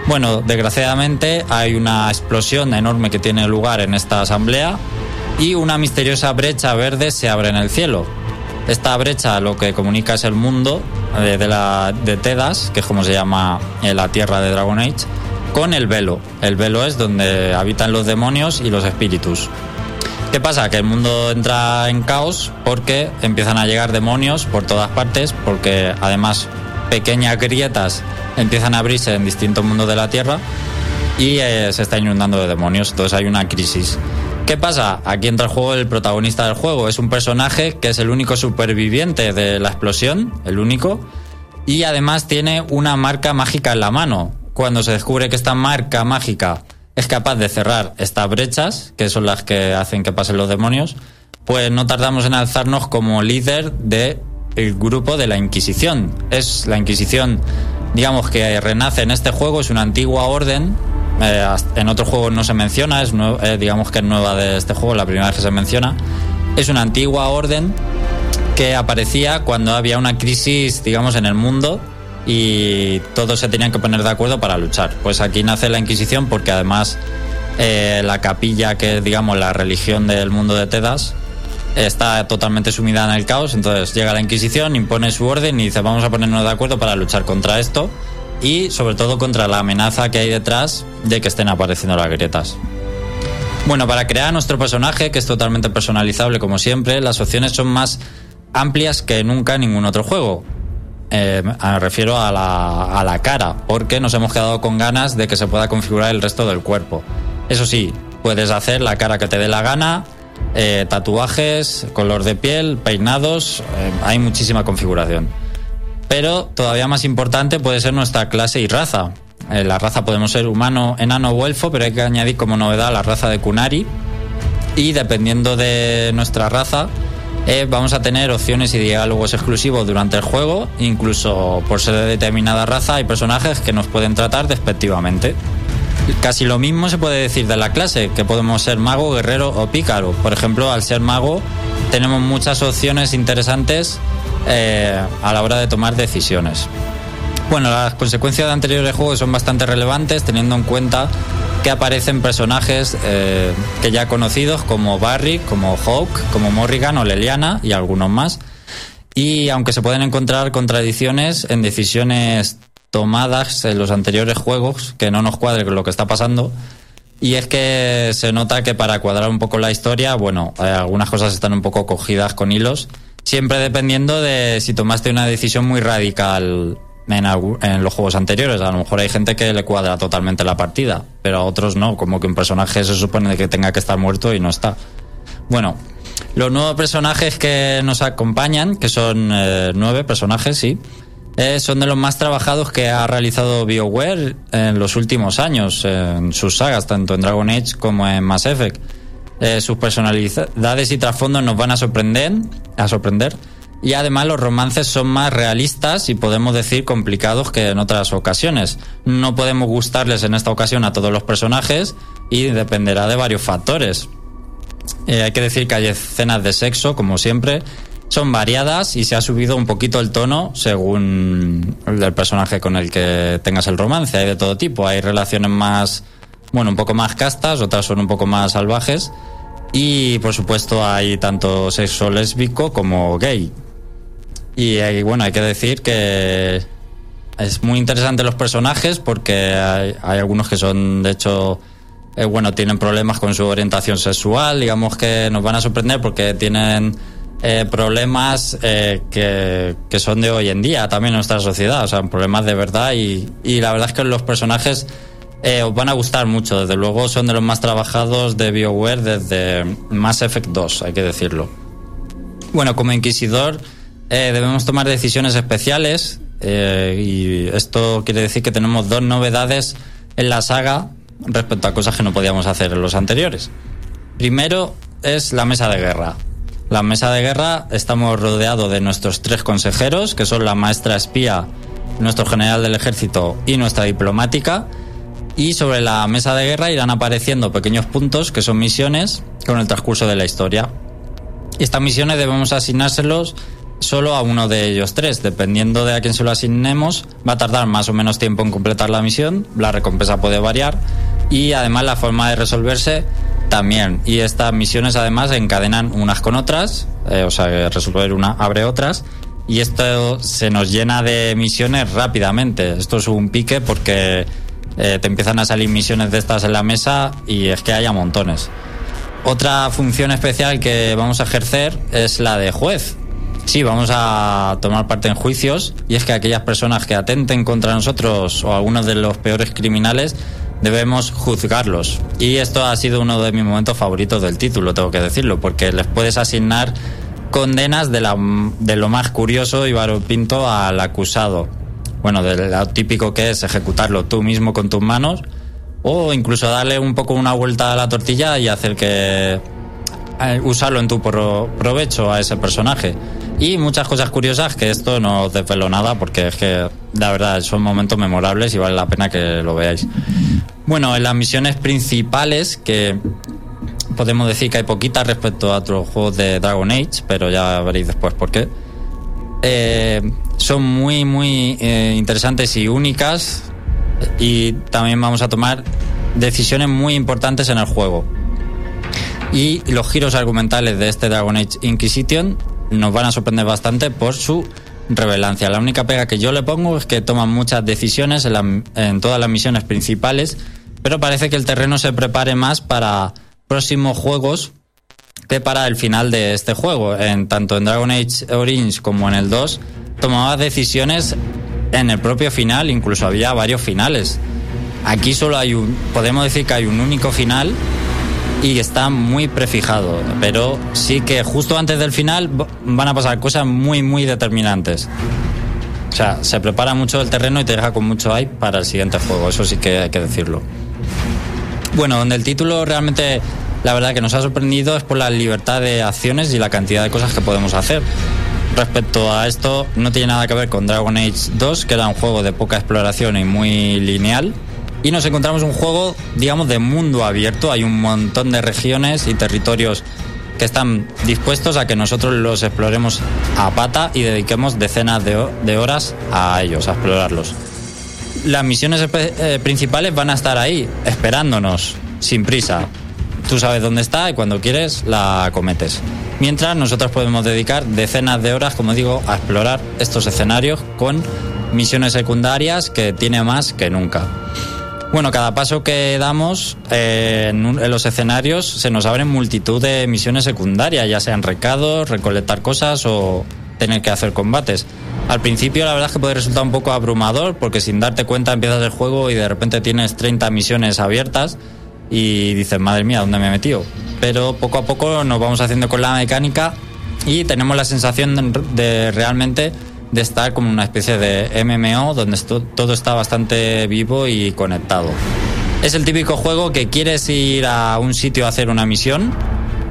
Bueno, desgraciadamente hay una explosión enorme que tiene lugar en esta asamblea y una misteriosa brecha verde se abre en el cielo. Esta brecha lo que comunica es el mundo eh, de, la, de Tedas, que es como se llama eh, la tierra de Dragon Age, con el velo. El velo es donde habitan los demonios y los espíritus. ¿Qué pasa? Que el mundo entra en caos porque empiezan a llegar demonios por todas partes, porque además pequeñas grietas empiezan a abrirse en distintos mundos de la Tierra y eh, se está inundando de demonios, entonces hay una crisis. ¿Qué pasa? Aquí entra el juego el protagonista del juego, es un personaje que es el único superviviente de la explosión, el único, y además tiene una marca mágica en la mano. Cuando se descubre que esta marca mágica es capaz de cerrar estas brechas, que son las que hacen que pasen los demonios, pues no tardamos en alzarnos como líder del grupo de la Inquisición. Es la Inquisición, digamos que renace en este juego, es una antigua orden. Eh, en otros juegos no se menciona, es eh, digamos que es nueva de este juego, la primera vez que se menciona. Es una antigua orden que aparecía cuando había una crisis, digamos, en el mundo y todos se tenían que poner de acuerdo para luchar. Pues aquí nace la Inquisición porque además eh, la capilla, que es, digamos, la religión del mundo de Tedas, está totalmente sumida en el caos. Entonces llega la Inquisición, impone su orden y dice vamos a ponernos de acuerdo para luchar contra esto y sobre todo contra la amenaza que hay detrás de que estén apareciendo las grietas. Bueno, para crear nuestro personaje, que es totalmente personalizable como siempre, las opciones son más amplias que nunca en ningún otro juego. Eh, me refiero a la, a la cara, porque nos hemos quedado con ganas de que se pueda configurar el resto del cuerpo. Eso sí, puedes hacer la cara que te dé la gana, eh, tatuajes, color de piel, peinados, eh, hay muchísima configuración. Pero todavía más importante puede ser nuestra clase y raza. Eh, la raza podemos ser humano, enano o elfo, pero hay que añadir como novedad la raza de Kunari. Y dependiendo de nuestra raza, eh, vamos a tener opciones y diálogos exclusivos durante el juego. Incluso por ser de determinada raza hay personajes que nos pueden tratar despectivamente. Casi lo mismo se puede decir de la clase, que podemos ser mago, guerrero o pícaro. Por ejemplo, al ser mago tenemos muchas opciones interesantes eh, a la hora de tomar decisiones. Bueno, las consecuencias de anteriores juegos son bastante relevantes teniendo en cuenta que aparecen personajes eh, que ya conocidos como Barry, como Hawk, como Morrigan o Leliana y algunos más. Y aunque se pueden encontrar contradicciones en decisiones tomadas en los anteriores juegos que no nos cuadre con lo que está pasando, y es que se nota que para cuadrar un poco la historia, bueno, eh, algunas cosas están un poco cogidas con hilos, siempre dependiendo de si tomaste una decisión muy radical en, en los juegos anteriores. A lo mejor hay gente que le cuadra totalmente la partida, pero a otros no, como que un personaje se supone que tenga que estar muerto y no está. Bueno, los nuevos personajes que nos acompañan, que son eh, nueve personajes, sí, eh, son de los más trabajados que ha realizado BioWare en los últimos años, en sus sagas, tanto en Dragon Age como en Mass Effect. Eh, sus personalidades y trasfondos nos van a sorprender, a sorprender. Y además los romances son más realistas y podemos decir complicados que en otras ocasiones. No podemos gustarles en esta ocasión a todos los personajes y dependerá de varios factores. Eh, hay que decir que hay escenas de sexo, como siempre, son variadas y se ha subido un poquito el tono según el personaje con el que tengas el romance. Hay de todo tipo. Hay relaciones más, bueno, un poco más castas, otras son un poco más salvajes. Y por supuesto hay tanto sexo lésbico como gay. Y hay- bueno, hay que decir que es muy interesante los personajes porque hay, hay algunos que son, de hecho, eh, bueno, tienen problemas con su orientación sexual, digamos que nos van a sorprender porque tienen eh, problemas eh, que, que son de hoy en día también en nuestra sociedad, o sea, problemas de verdad y, y la verdad es que los personajes eh, os van a gustar mucho, desde luego son de los más trabajados de BioWare desde Mass Effect 2, hay que decirlo. Bueno, como inquisidor eh, debemos tomar decisiones especiales eh, y esto quiere decir que tenemos dos novedades en la saga respecto a cosas que no podíamos hacer en los anteriores. Primero es la mesa de guerra. La mesa de guerra estamos rodeados de nuestros tres consejeros, que son la maestra espía, nuestro general del ejército y nuestra diplomática. Y sobre la mesa de guerra irán apareciendo pequeños puntos que son misiones con el transcurso de la historia. Estas misiones debemos asignárselos solo a uno de ellos tres. Dependiendo de a quién se lo asignemos, va a tardar más o menos tiempo en completar la misión. La recompensa puede variar. Y además la forma de resolverse también. Y estas misiones además encadenan unas con otras. eh, o sea, resolver una abre otras. Y esto se nos llena de misiones rápidamente. Esto es un pique porque eh, te empiezan a salir misiones de estas en la mesa y es que haya montones. Otra función especial que vamos a ejercer es la de juez. Sí, vamos a tomar parte en juicios y es que aquellas personas que atenten contra nosotros o algunos de los peores criminales debemos juzgarlos. Y esto ha sido uno de mis momentos favoritos del título, tengo que decirlo, porque les puedes asignar condenas de, lo más curioso y variopinto al acusado. Bueno, de lo típico que es ejecutarlo tú mismo con tus manos o incluso darle un poco una vuelta a la tortilla y hacer que eh, usarlo en tu pro- provecho a ese personaje. Y muchas cosas curiosas que esto no os desvelo nada porque es que la verdad son momentos memorables y vale la pena que lo veáis. Bueno, en las misiones principales que podemos decir que hay poquitas respecto a otros juegos de Dragon Age, pero ya veréis después por qué. Eh, son muy, muy eh, interesantes y únicas y también vamos a tomar decisiones muy importantes en el juego. Y los giros argumentales de este Dragon Age Inquisition nos van a sorprender bastante por su revelancia. La única pega que yo le pongo es que toman muchas decisiones en, todas las misiones principales, pero parece que el terreno se prepare más para próximos juegos que para el final de este juego. En, tanto en Dragon Age Origins como en el 2, tomaba decisiones en el propio final, incluso había varios finales. Aquí solo hay un, podemos decir que hay un único final y está muy prefijado, pero sí que justo antes del final van a pasar cosas muy, muy determinantes. O sea, se prepara mucho el terreno y te deja con mucho hype para el siguiente juego, eso sí que hay que decirlo. Bueno, donde el título realmente, la verdad que nos ha sorprendido es por la libertad de acciones y la cantidad de cosas que podemos hacer. Respecto a esto, no tiene nada que ver con Dragon Age 2, que era un juego de poca exploración y muy lineal. Y nos encontramos un juego, digamos, de mundo abierto. Hay un montón de regiones y territorios que están dispuestos a que nosotros los exploremos a pata y dediquemos decenas de, ho- de horas a ellos, a explorarlos las misiones eh, principales van a estar ahí, esperándonos, sin prisa. Tú sabes dónde está y cuando quieres la cometes. Mientras nosotros podemos dedicar decenas de horas, como digo, a explorar estos escenarios con misiones secundarias que tiene más que nunca. Bueno, cada paso que damos eh, en, en los escenarios se nos abren multitud de misiones secundarias, ya sean recados, recolectar cosas o tener que hacer combates. Al principio la verdad es que puede resultar un poco abrumador porque sin darte cuenta empiezas el juego y de repente tienes 30 misiones abiertas y dices, madre mía, ¿dónde me he metido? Pero poco a poco nos vamos haciendo con la mecánica y tenemos la sensación de, realmente de estar como una especie de MMO donde todo está bastante vivo y conectado. Es el típico juego que quieres ir a un sitio a hacer una misión,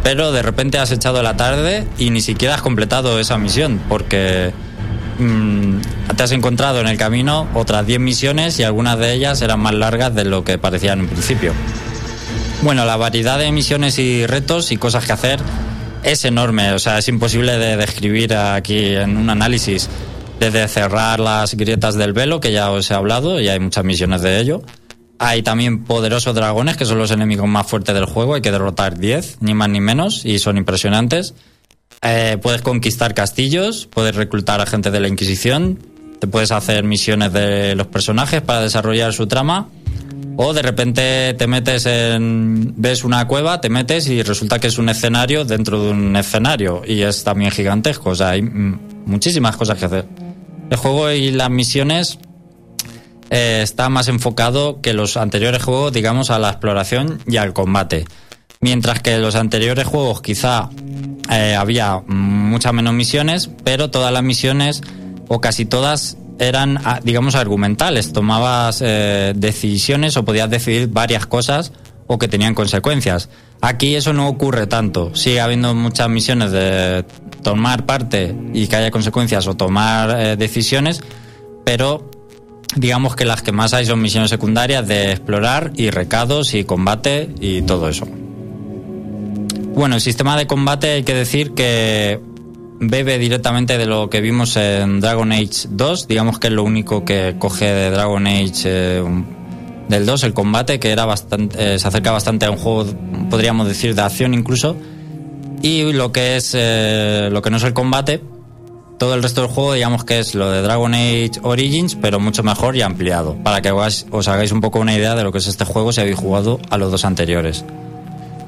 pero de repente has echado la tarde y ni siquiera has completado esa misión porque mm, te has encontrado en el camino otras 10 misiones y algunas de ellas eran más largas de lo que parecían en principio. Bueno, la variedad de misiones y retos y cosas que hacer es enorme, o sea, es imposible de describir aquí en un análisis. Desde cerrar las grietas del velo, que ya os he hablado, y hay muchas misiones de ello. Hay también poderosos dragones, que son los enemigos más fuertes del juego, hay que derrotar 10, ni más ni menos, y son impresionantes. Eh, puedes conquistar castillos, puedes reclutar a gente de la Inquisición, te puedes hacer misiones de los personajes para desarrollar su trama, o de repente te metes en. ves una cueva, te metes y resulta que es un escenario dentro de un escenario, y es también gigantesco, o sea, hay muchísimas cosas que hacer. El juego y las misiones eh, está más enfocado que los anteriores juegos, digamos, a la exploración y al combate. Mientras que los anteriores juegos quizá eh, había muchas menos misiones, pero todas las misiones, o casi todas, eran, ah, digamos, argumentales. Tomabas eh, decisiones o podías decidir varias cosas o que tenían consecuencias. Aquí eso no ocurre tanto. Sigue habiendo muchas misiones de tomar parte y que haya consecuencias o tomar eh, decisiones, pero digamos que las que más hay son misiones secundarias de explorar y recados y combate y todo eso. Bueno, el sistema de combate hay que decir que bebe directamente de lo que vimos en Dragon Age 2, digamos que es lo único que coge de Dragon Age eh, del 2, el combate, que era bastante, eh, se acerca bastante a un juego, podríamos decir, de acción incluso, y lo que es eh, lo que no es el combate, todo el resto del juego digamos que es lo de Dragon Age Origins, pero mucho mejor y ampliado, para que os, os hagáis un poco una idea de lo que es este juego si habéis jugado a los dos anteriores.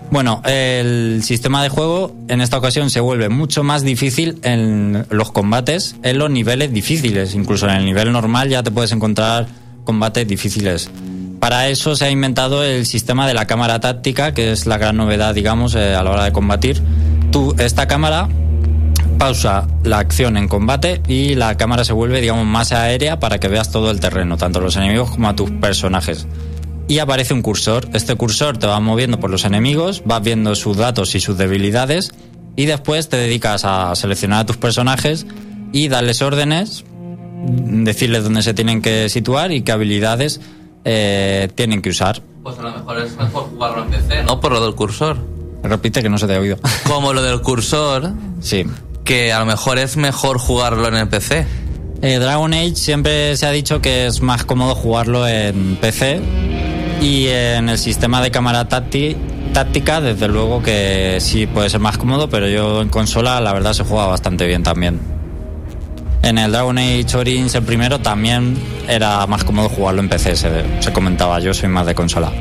Bueno, el sistema de juego en esta ocasión se vuelve mucho más difícil en los combates, en los niveles difíciles. Incluso en el nivel normal ya te puedes encontrar combates difíciles. Para eso se ha inventado el sistema de la cámara táctica, que es la gran novedad, digamos, eh, a la hora de combatir. Tú, esta cámara pausa la acción en combate y la cámara se vuelve, digamos, más aérea para que veas todo el terreno, tanto a los enemigos como a tus personajes y aparece un cursor. Este cursor te va moviendo por los enemigos, vas viendo sus datos y sus debilidades y después te dedicas a seleccionar a tus personajes y darles órdenes, decirles dónde se tienen que situar y qué habilidades eh, tienen que usar. Pues a lo mejor es mejor jugarlo en PC, ¿no? Por lo del cursor. Repite que no se te ha oído. Como lo del cursor, sí. que a lo mejor es mejor jugarlo en el PC. Eh, Dragon Age siempre se ha dicho que es más cómodo jugarlo en PC y en el sistema de cámara táctica, desde luego que sí puede ser más cómodo, pero yo en consola la verdad se juega bastante bien también. En el Dragon Age Origins el primero también era más cómodo jugarlo en PC, se, comentaba, yo soy más de consola.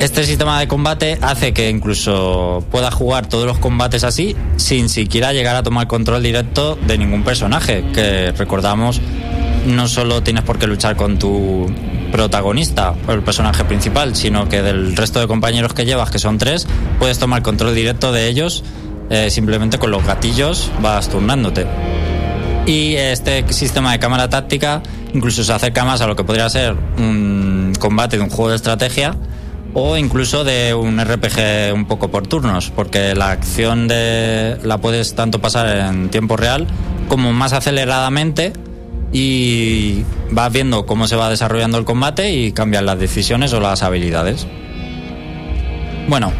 Este sistema de combate hace que incluso pueda jugar todos los combates así sin siquiera llegar a tomar control directo de ningún personaje, que recordamos no solo tienes por qué luchar con tu protagonista o el personaje principal, sino que del resto de compañeros que llevas, que son tres, puedes tomar control directo de ellos eh, simplemente con los gatillos vas turnándote. Y este sistema de cámara táctica incluso se acerca más a lo que podría ser un combate de un juego de estrategia o incluso de un RPG un poco por turnos, porque la acción de, la puedes tanto pasar en tiempo real como más aceleradamente y vas viendo cómo se va desarrollando el combate y cambian las decisiones o las habilidades. Bueno,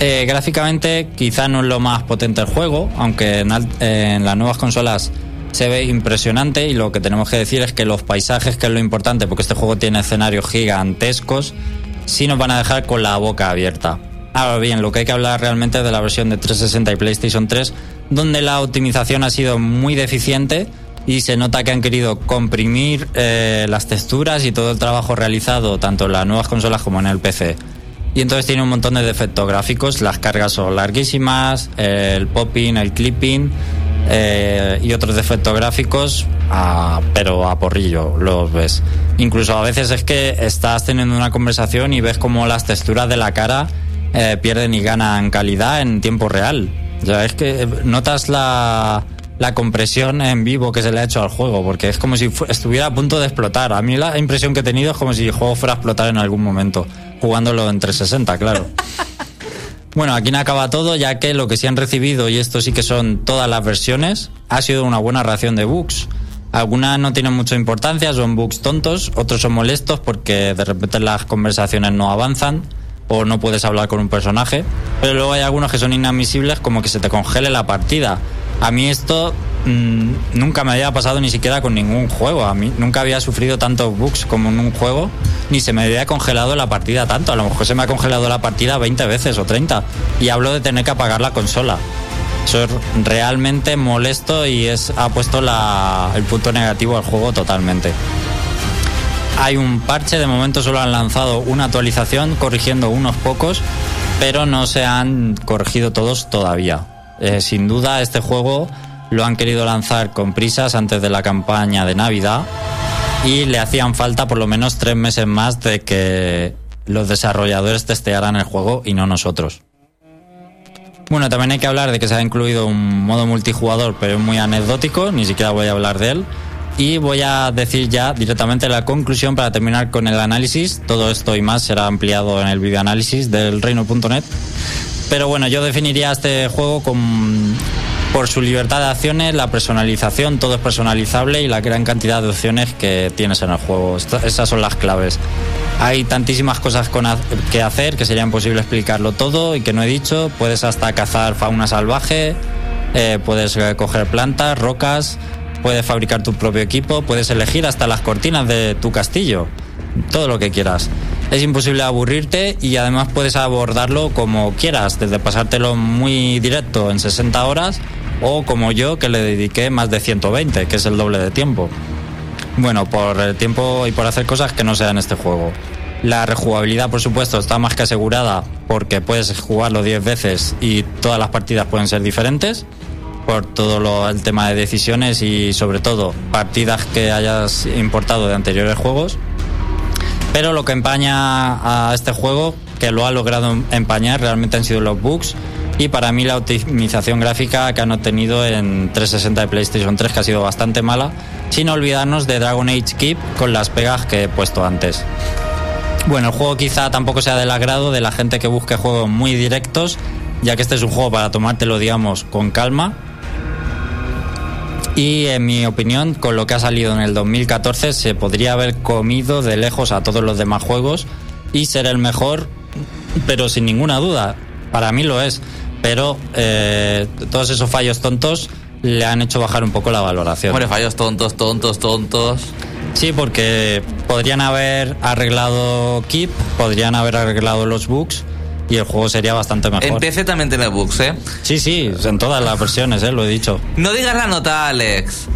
eh, gráficamente quizá no es lo más potente el juego, aunque en, las nuevas consolas se ve impresionante y lo que tenemos que decir es que los paisajes, que es lo importante, porque este juego tiene escenarios gigantescos, sí nos van a dejar con la boca abierta. Ahora bien, lo que hay que hablar realmente es de la versión de 360 y PlayStation 3, donde la optimización ha sido muy deficiente y se nota que han querido comprimir eh, las texturas y todo el trabajo realizado tanto en las nuevas consolas como en el PC. Y entonces tiene un montón de defectos gráficos, las cargas son larguísimas, el popping, el clipping eh, y otros defectos gráficos, pero a porrillo los ves. Incluso a veces es que estás teniendo una conversación y ves como las texturas de la cara eh, pierden y ganan calidad en tiempo real. Ya es que notas la la compresión en vivo que se le ha hecho al juego, porque es como si estuviera a punto de explotar. A mí la impresión que he tenido es como si el juego fuera a explotar en algún momento, jugándolo en 360, claro. Bueno, aquí no acaba todo, ya que lo que sí han recibido, y esto sí que son todas las versiones, ha sido una buena reacción de bugs. Algunas no tienen mucha importancia, son bugs tontos, otros son molestos porque de repente las conversaciones no avanzan o no puedes hablar con un personaje, pero luego hay algunos que son inadmisibles como que se te congele la partida a mí esto mm, nunca me había pasado ni siquiera con ningún juego. A mí nunca había sufrido tantos bugs como en un juego, ni se me había congelado la partida tanto. A lo mejor se me ha congelado la partida 20 veces o 30. Y hablo de tener que apagar la consola. Eso es realmente molesto y es, ha puesto el punto negativo al juego totalmente. Hay un parche, de momento solo han lanzado una actualización corrigiendo unos pocos, pero no se han corregido todos todavía. Eh, sin duda este juego lo han querido lanzar con prisas antes de la campaña de Navidad y le hacían falta por lo menos tres meses más de que los desarrolladores testearan el juego y no nosotros. Bueno, también hay que hablar de que se ha incluido un modo multijugador, pero es muy anecdótico, ni siquiera voy a hablar de él. Y voy a decir ya directamente la conclusión para terminar con el análisis. Todo esto y más será ampliado en el videoanálisis del reino.net. Pero bueno, yo definiría este juego con por su libertad de acciones, la personalización, todo es personalizable y la gran cantidad de opciones que tienes en el juego. Esas son las claves. Hay tantísimas cosas que hacer que sería imposible explicarlo todo y que no he dicho. Puedes hasta cazar fauna salvaje, eh, puedes eh, coger plantas, rocas, puedes fabricar tu propio equipo, puedes elegir hasta las cortinas de tu castillo, todo lo que quieras. Es imposible aburrirte y además puedes abordarlo como quieras, desde pasártelo muy directo en 60 horas o como yo que le dediqué más de 120, que es el doble de tiempo. Bueno, por el tiempo y por hacer cosas que no sean este juego. La rejugabilidad, por supuesto, está más que asegurada porque puedes jugarlo 10 veces y todas las partidas pueden ser diferentes por todo lo, el tema de decisiones y sobre todo partidas que hayas importado de anteriores juegos. Pero lo que empaña a este juego, que lo ha logrado empañar, realmente han sido los bugs y para mí la optimización gráfica que han obtenido en 360 de PlayStation 3, que ha sido bastante mala, sin olvidarnos de Dragon Age Keep con las pegas que he puesto antes. Bueno, el juego quizá tampoco sea del agrado de la gente que busque juegos muy directos, ya que este es un juego para tomártelo, digamos, con calma. Y en mi opinión, con lo que ha salido en el 2014, se podría haber comido de lejos a todos los demás juegos y ser el mejor, pero sin ninguna duda. Para mí lo es. Pero eh, todos esos fallos tontos le han hecho bajar un poco la valoración. Hombre, fallos tontos, tontos, tontos. Sí, porque podrían haber arreglado Keep, podrían haber arreglado los bugs y el juego sería bastante mejor. En PC también tiene bugs, ¿eh? Sí, sí, en todas las versiones, ¿eh? lo he dicho. No digas la nota, Alex.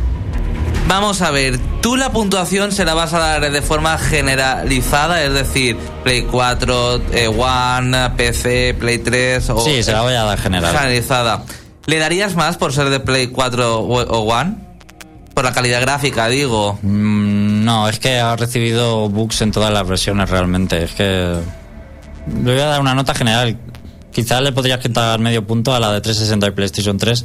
Vamos a ver, tú la puntuación se la vas a dar de forma generalizada, es decir, Play 4, eh, One, PC, Play 3 o... Sí, se la voy a dar general. Generalizada. ¿Le darías más por ser de Play 4 o, o One? Por la calidad gráfica, digo. Mm, no, es que ha recibido bugs en todas las versiones realmente. Es que le voy a dar una nota general. Quizás le podrías quitar medio punto a la de 360 y PlayStation 3,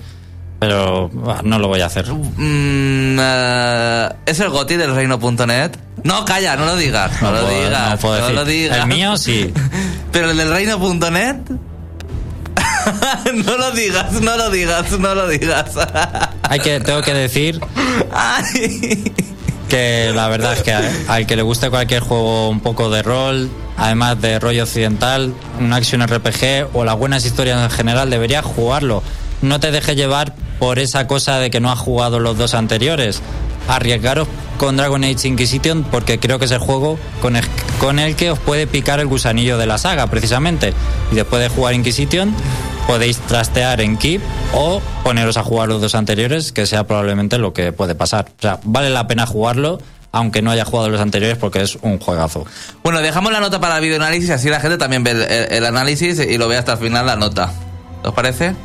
pero bah, no lo voy a hacer. Mm, eh, ¿Es el GOTI del reino.net? No, calla, no lo digas. No, lo puedo- digas. no puedo decir. lo digas. El mío sí. Pero el del reino.net. no lo digas, no lo digas, no lo digas. Hay que, tengo que decir Ay. que la verdad es que al que le guste cualquier juego un poco de rol, además de rollo occidental, un action RPG o las buenas historias en general, debería jugarlo. No te dejes llevar por esa cosa de que no has jugado los dos anteriores. Arriesgaros con Dragon Age Inquisition porque creo que es el juego con el, con el que os puede picar el gusanillo de la saga, precisamente. Y después de jugar Inquisition, podéis trastear en Keep o poneros a jugar los dos anteriores, que sea probablemente lo que puede pasar. O sea, vale la pena jugarlo, aunque no haya jugado los anteriores, porque es un juegazo. Bueno, dejamos la nota para el videoanálisis, así la gente también ve el, análisis y lo ve hasta el final la nota. ¿Os parece?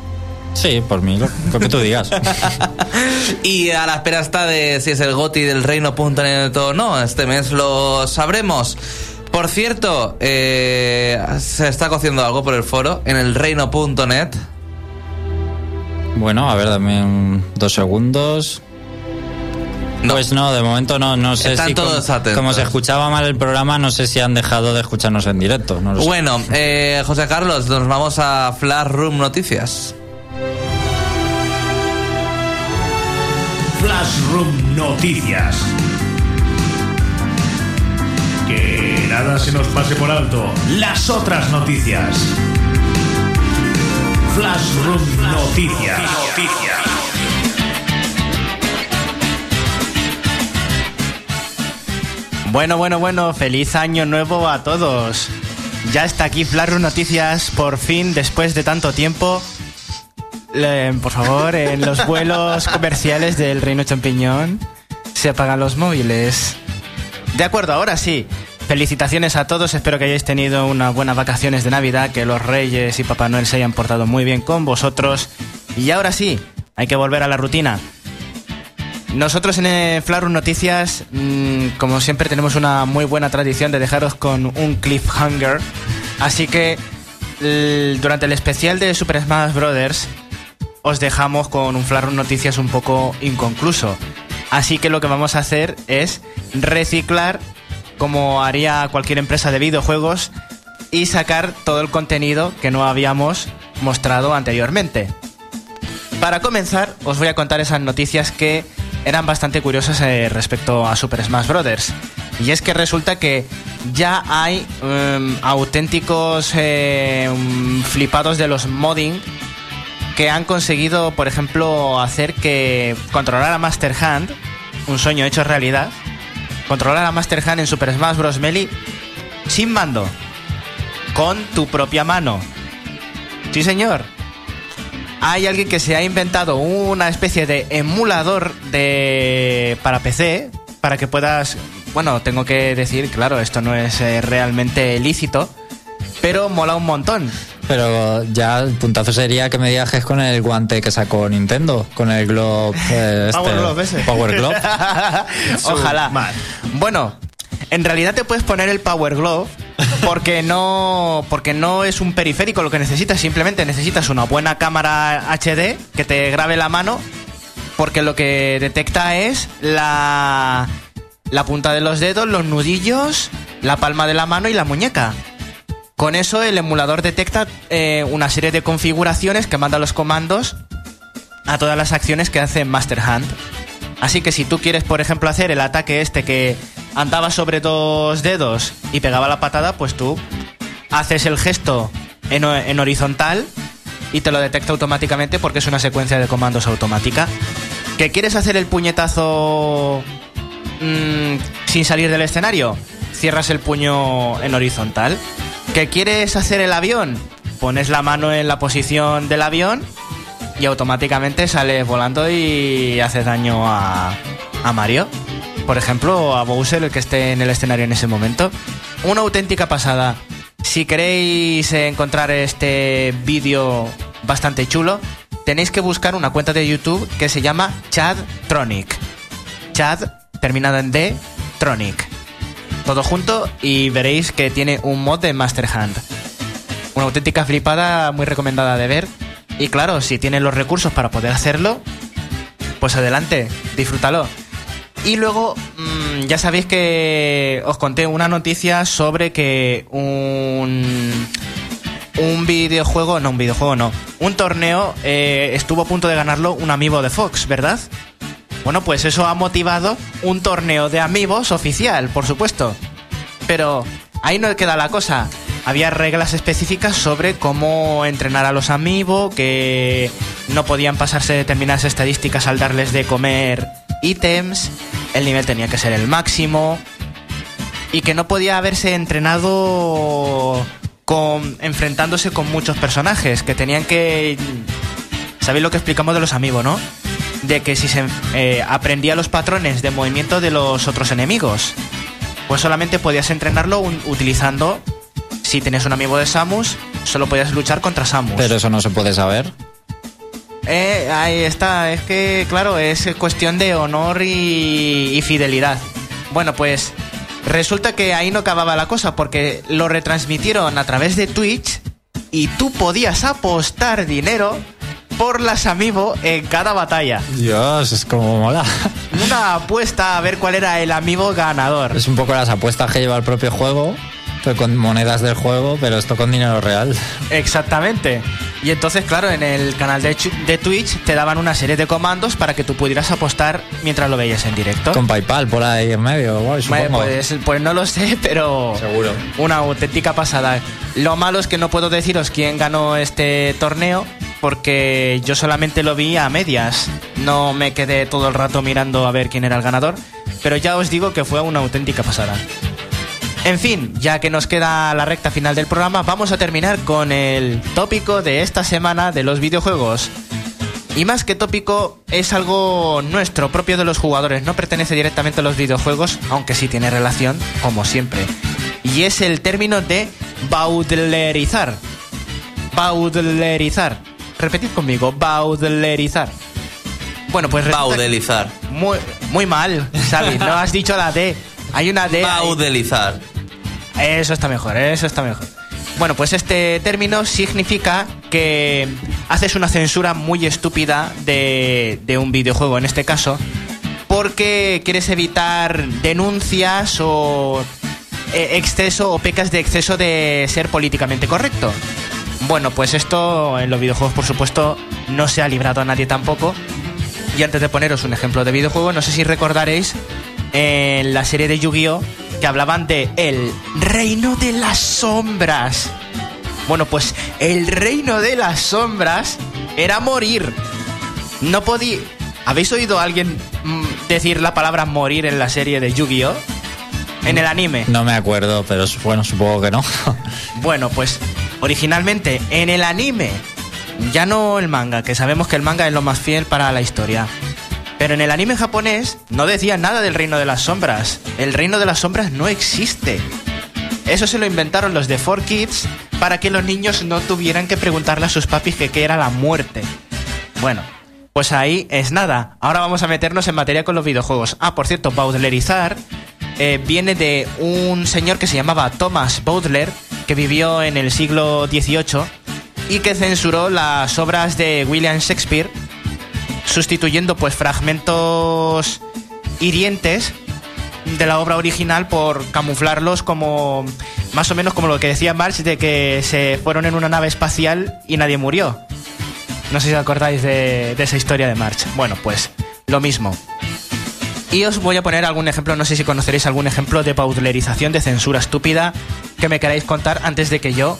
Sí, por mí, lo, lo que tú digas. Y a la espera está de si es el GOTI del reino.net o no. Este mes lo sabremos. Por cierto, eh, se está cociendo algo por el foro en el reino.net. Bueno, a ver, dame un- dos segundos. No. Pues no, de momento no, no sé Están si como, todos atentos. como se escuchaba mal el programa, no sé si han dejado de escucharnos en directo. No lo sé. Bueno, eh, José Carlos, nos vamos a Flash Room Noticias. Flash Room Noticias. Que nada se nos pase por alto. Las otras noticias. Flash Room Noticias. Bueno, bueno, bueno, feliz año nuevo a todos. Ya está aquí Flarus Noticias, por fin, después de tanto tiempo. Por favor, en los vuelos comerciales del Reino Champiñón se apagan los móviles. De acuerdo, ahora sí. Felicitaciones a todos, espero que hayáis tenido unas buenas vacaciones de Navidad, que los Reyes y Papá Noel se hayan portado muy bien con vosotros. Y ahora sí, hay que volver a la rutina. Nosotros en eh, Flarus Noticias, mm, como siempre, tenemos una muy buena tradición de dejaros con un cliffhanger. Así que durante el especial de Super Smash Bros. os dejamos con un Flarus Noticias un poco inconcluso. Así que lo que vamos a hacer es reciclar como haría cualquier empresa de videojuegos y sacar todo el contenido que no habíamos mostrado anteriormente. Para comenzar, os voy a contar esas noticias que eran bastante curiosas eh, respecto a Super Smash Bros. Y es que resulta que ya hay em, auténticos um, flipados de los modding que han conseguido, por ejemplo, hacer que controlar a Master Hand, un sueño hecho realidad, controlar a Master Hand en Super Smash Bros. Melee sin mando, con tu propia mano. Sí, señor. Hay alguien que se ha inventado una especie de emulador de para PC para que puedas, bueno, tengo que decir, claro, esto no es eh, realmente lícito, pero mola un montón. Pero ya el puntazo sería que me viajes con el guante que sacó Nintendo, con el Globe. eh, este, Power Glove ese. Power Glove. Ojalá. Bueno, en realidad te puedes poner el Power Glove porque no porque no es un periférico lo que necesitas, simplemente necesitas una buena cámara HD que te grabe la mano porque lo que detecta es la la punta de los dedos, los nudillos, la palma de la mano y la muñeca. Con eso el emulador detecta eh, una serie de configuraciones que manda los comandos a todas las acciones que hace Master Hand. Así que si tú quieres, por ejemplo, hacer el ataque este que andaba sobre dos dedos y pegaba la patada, pues tú haces el gesto en, ho- en horizontal y te lo detecta automáticamente porque es una secuencia de comandos automática. ¿Que quieres hacer el puñetazo mm, sin salir del escenario? Cierras el puño en horizontal. ¿Que quieres hacer el avión? Pones la mano en la posición del avión y automáticamente sales volando y haces daño a, a Mario. Por ejemplo, a Bowser, el que esté en el escenario en ese momento. Una auténtica pasada. Si queréis encontrar este vídeo bastante chulo, tenéis que buscar una cuenta de YouTube que se llama Chad Tronic. Chad terminado en D, Tronic. Todo junto y veréis que tiene un mod de Master Hand. Una auténtica flipada muy recomendada de ver. Y claro, si tienes los recursos para poder hacerlo, pues adelante, disfrútalo. Y luego, mm, ya sabéis que os conté una noticia sobre que un, un videojuego, no, un videojuego no, un torneo eh, estuvo a punto de ganarlo un amigo de Fox, ¿verdad? Bueno, pues eso ha motivado un torneo de amigos oficial, por supuesto. Pero ahí no queda la cosa. Había reglas específicas sobre cómo entrenar a los amigos, que no podían pasarse determinadas estadísticas al darles de comer ítems, el nivel tenía que ser el máximo y que no podía haberse entrenado con enfrentándose con muchos personajes, que tenían que ¿Sabéis lo que explicamos de los amigos, no? De que si se eh, aprendía los patrones de movimiento de los otros enemigos, pues solamente podías entrenarlo un- utilizando. Si tenías un amigo de Samus, solo podías luchar contra Samus. Pero eso no se puede saber. Eh, ahí está, es que, claro, es cuestión de honor y, y fidelidad. Bueno, pues resulta que ahí no acababa la cosa porque lo retransmitieron a través de Twitch y tú podías apostar dinero por las amiibo en cada batalla. Dios, es como mola. Una apuesta a ver cuál era el amigo ganador. Es un poco las apuestas que lleva el propio juego, pero con monedas del juego, pero esto con dinero real. Exactamente. Y entonces, claro, en el canal de, de Twitch te daban una serie de comandos para que tú pudieras apostar mientras lo veías en directo. Con PayPal por ahí en medio, Bueno, supongo. pues, pues no lo sé, pero Seguro. una auténtica pasada. Lo malo es que no puedo deciros quién ganó este torneo porque yo solamente lo vi a medias. No me quedé todo el rato mirando a ver quién era el ganador, pero ya os digo que fue una auténtica pasada. En fin, ya que nos queda la recta final del programa, vamos a terminar con el tópico de esta semana de los videojuegos. Y más que tópico, es algo nuestro, propio de los jugadores. No pertenece directamente a los videojuegos, aunque sí tiene relación, como siempre. Y es el término de baudlerizar. Baudlerizar. Repetid conmigo, baudlerizar. Bueno, pues Baudelizar. Muy, muy mal, Xavi. No has dicho la D. Hay una D. ahí. Eso está mejor, eso está mejor. Bueno, pues este término significa que haces una censura muy estúpida de, de un videojuego, en este caso, porque quieres evitar denuncias o eh, exceso o pecas de exceso de ser políticamente correcto. Bueno, pues esto en los videojuegos, por supuesto, no se ha librado a nadie tampoco. Y antes de poneros un ejemplo de videojuego, no sé si recordaréis en la serie de Yu-Gi-Oh! Que hablaban de el reino de las sombras. Bueno, pues el reino de las sombras era morir. No podía... ¿Habéis oído a alguien mm, decir la palabra morir en la serie de Yu-Gi-Oh? En el anime. No me acuerdo, pero bueno, supongo que no. Bueno, pues originalmente en el anime, ya no el manga, que sabemos que el manga es lo más fiel para la historia. Pero en el anime japonés no decía nada del reino de las sombras. El reino de las sombras no existe. Eso se lo inventaron los de 4Kids para que los niños no tuvieran que preguntarle a sus papis que qué era la muerte. Bueno, pues ahí es nada. Ahora vamos a meternos en materia con los videojuegos. Ah, por cierto, Baudlerizar eh, viene de un señor que se llamaba Thomas Baudelaire, que vivió en el siglo XVIII y que censuró las obras de William Shakespeare, sustituyendo pues fragmentos hirientes de la obra original por camuflarlos como más o menos como lo que decía Marx de que se fueron en una nave espacial y nadie murió. No sé si acordáis de, esa historia de Marx. Bueno, pues lo mismo. Y os voy a poner algún ejemplo, no sé si conoceréis algún ejemplo de baudlerización, de censura estúpida que me queráis contar antes de que yo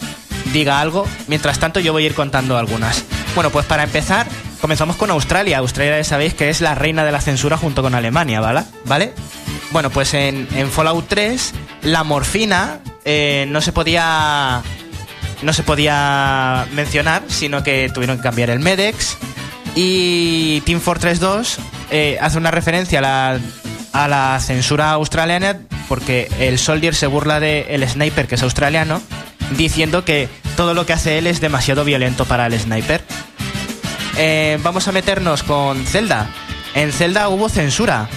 diga algo. Mientras tanto, yo voy a ir contando algunas. Bueno, pues para empezar, comenzamos con Australia. Australia ya sabéis que es la reina de la censura junto con Alemania, ¿vale? ¿Vale? Bueno, pues en, en Fallout 3, la morfina eh, no se podía. No se podía mencionar, sino que tuvieron que cambiar el Medex. Y Team Fortress 2 eh, hace una referencia a la, a la censura australiana porque el Soldier se burla del el sniper, que es australiano, diciendo que todo lo que hace él es demasiado violento para el sniper. Eh, vamos a meternos con Zelda. En Zelda hubo censura.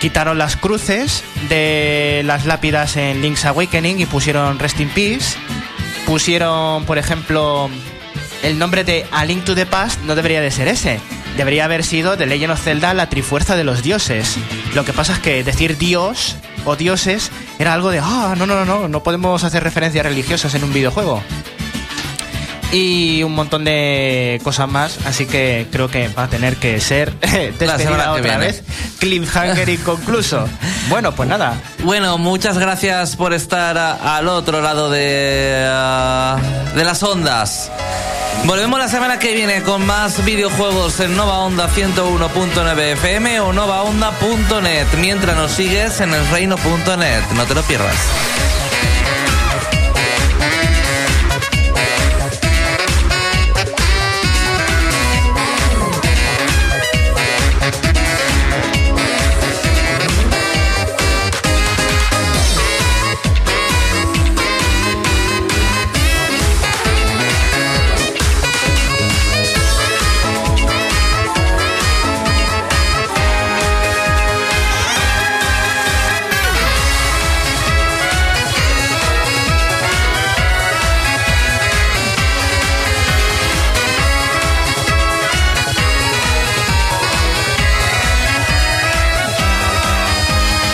Quitaron las cruces de las lápidas en Link's Awakening y pusieron Rest in Peace. Pusieron, por ejemplo, el nombre de A Link to the Past no debería de ser ese. Debería haber sido de Legend of Zelda la trifuerza de los dioses. Lo que pasa es que decir dios o dioses era algo de, ah, no, no, no, no, no podemos hacer referencias religiosas en un videojuego. Y un montón de cosas más, así que creo que va a tener que ser despedida semana que otra viene. vez. Cliffhanger inconcluso. Bueno, pues nada. Bueno, muchas gracias por estar a- al otro lado de, ah, de las ondas. Volvemos la semana que viene con más videojuegos en Nova Onda 101.9 FM o novaonda.net mientras nos sigues en el reino.net. No te lo pierdas.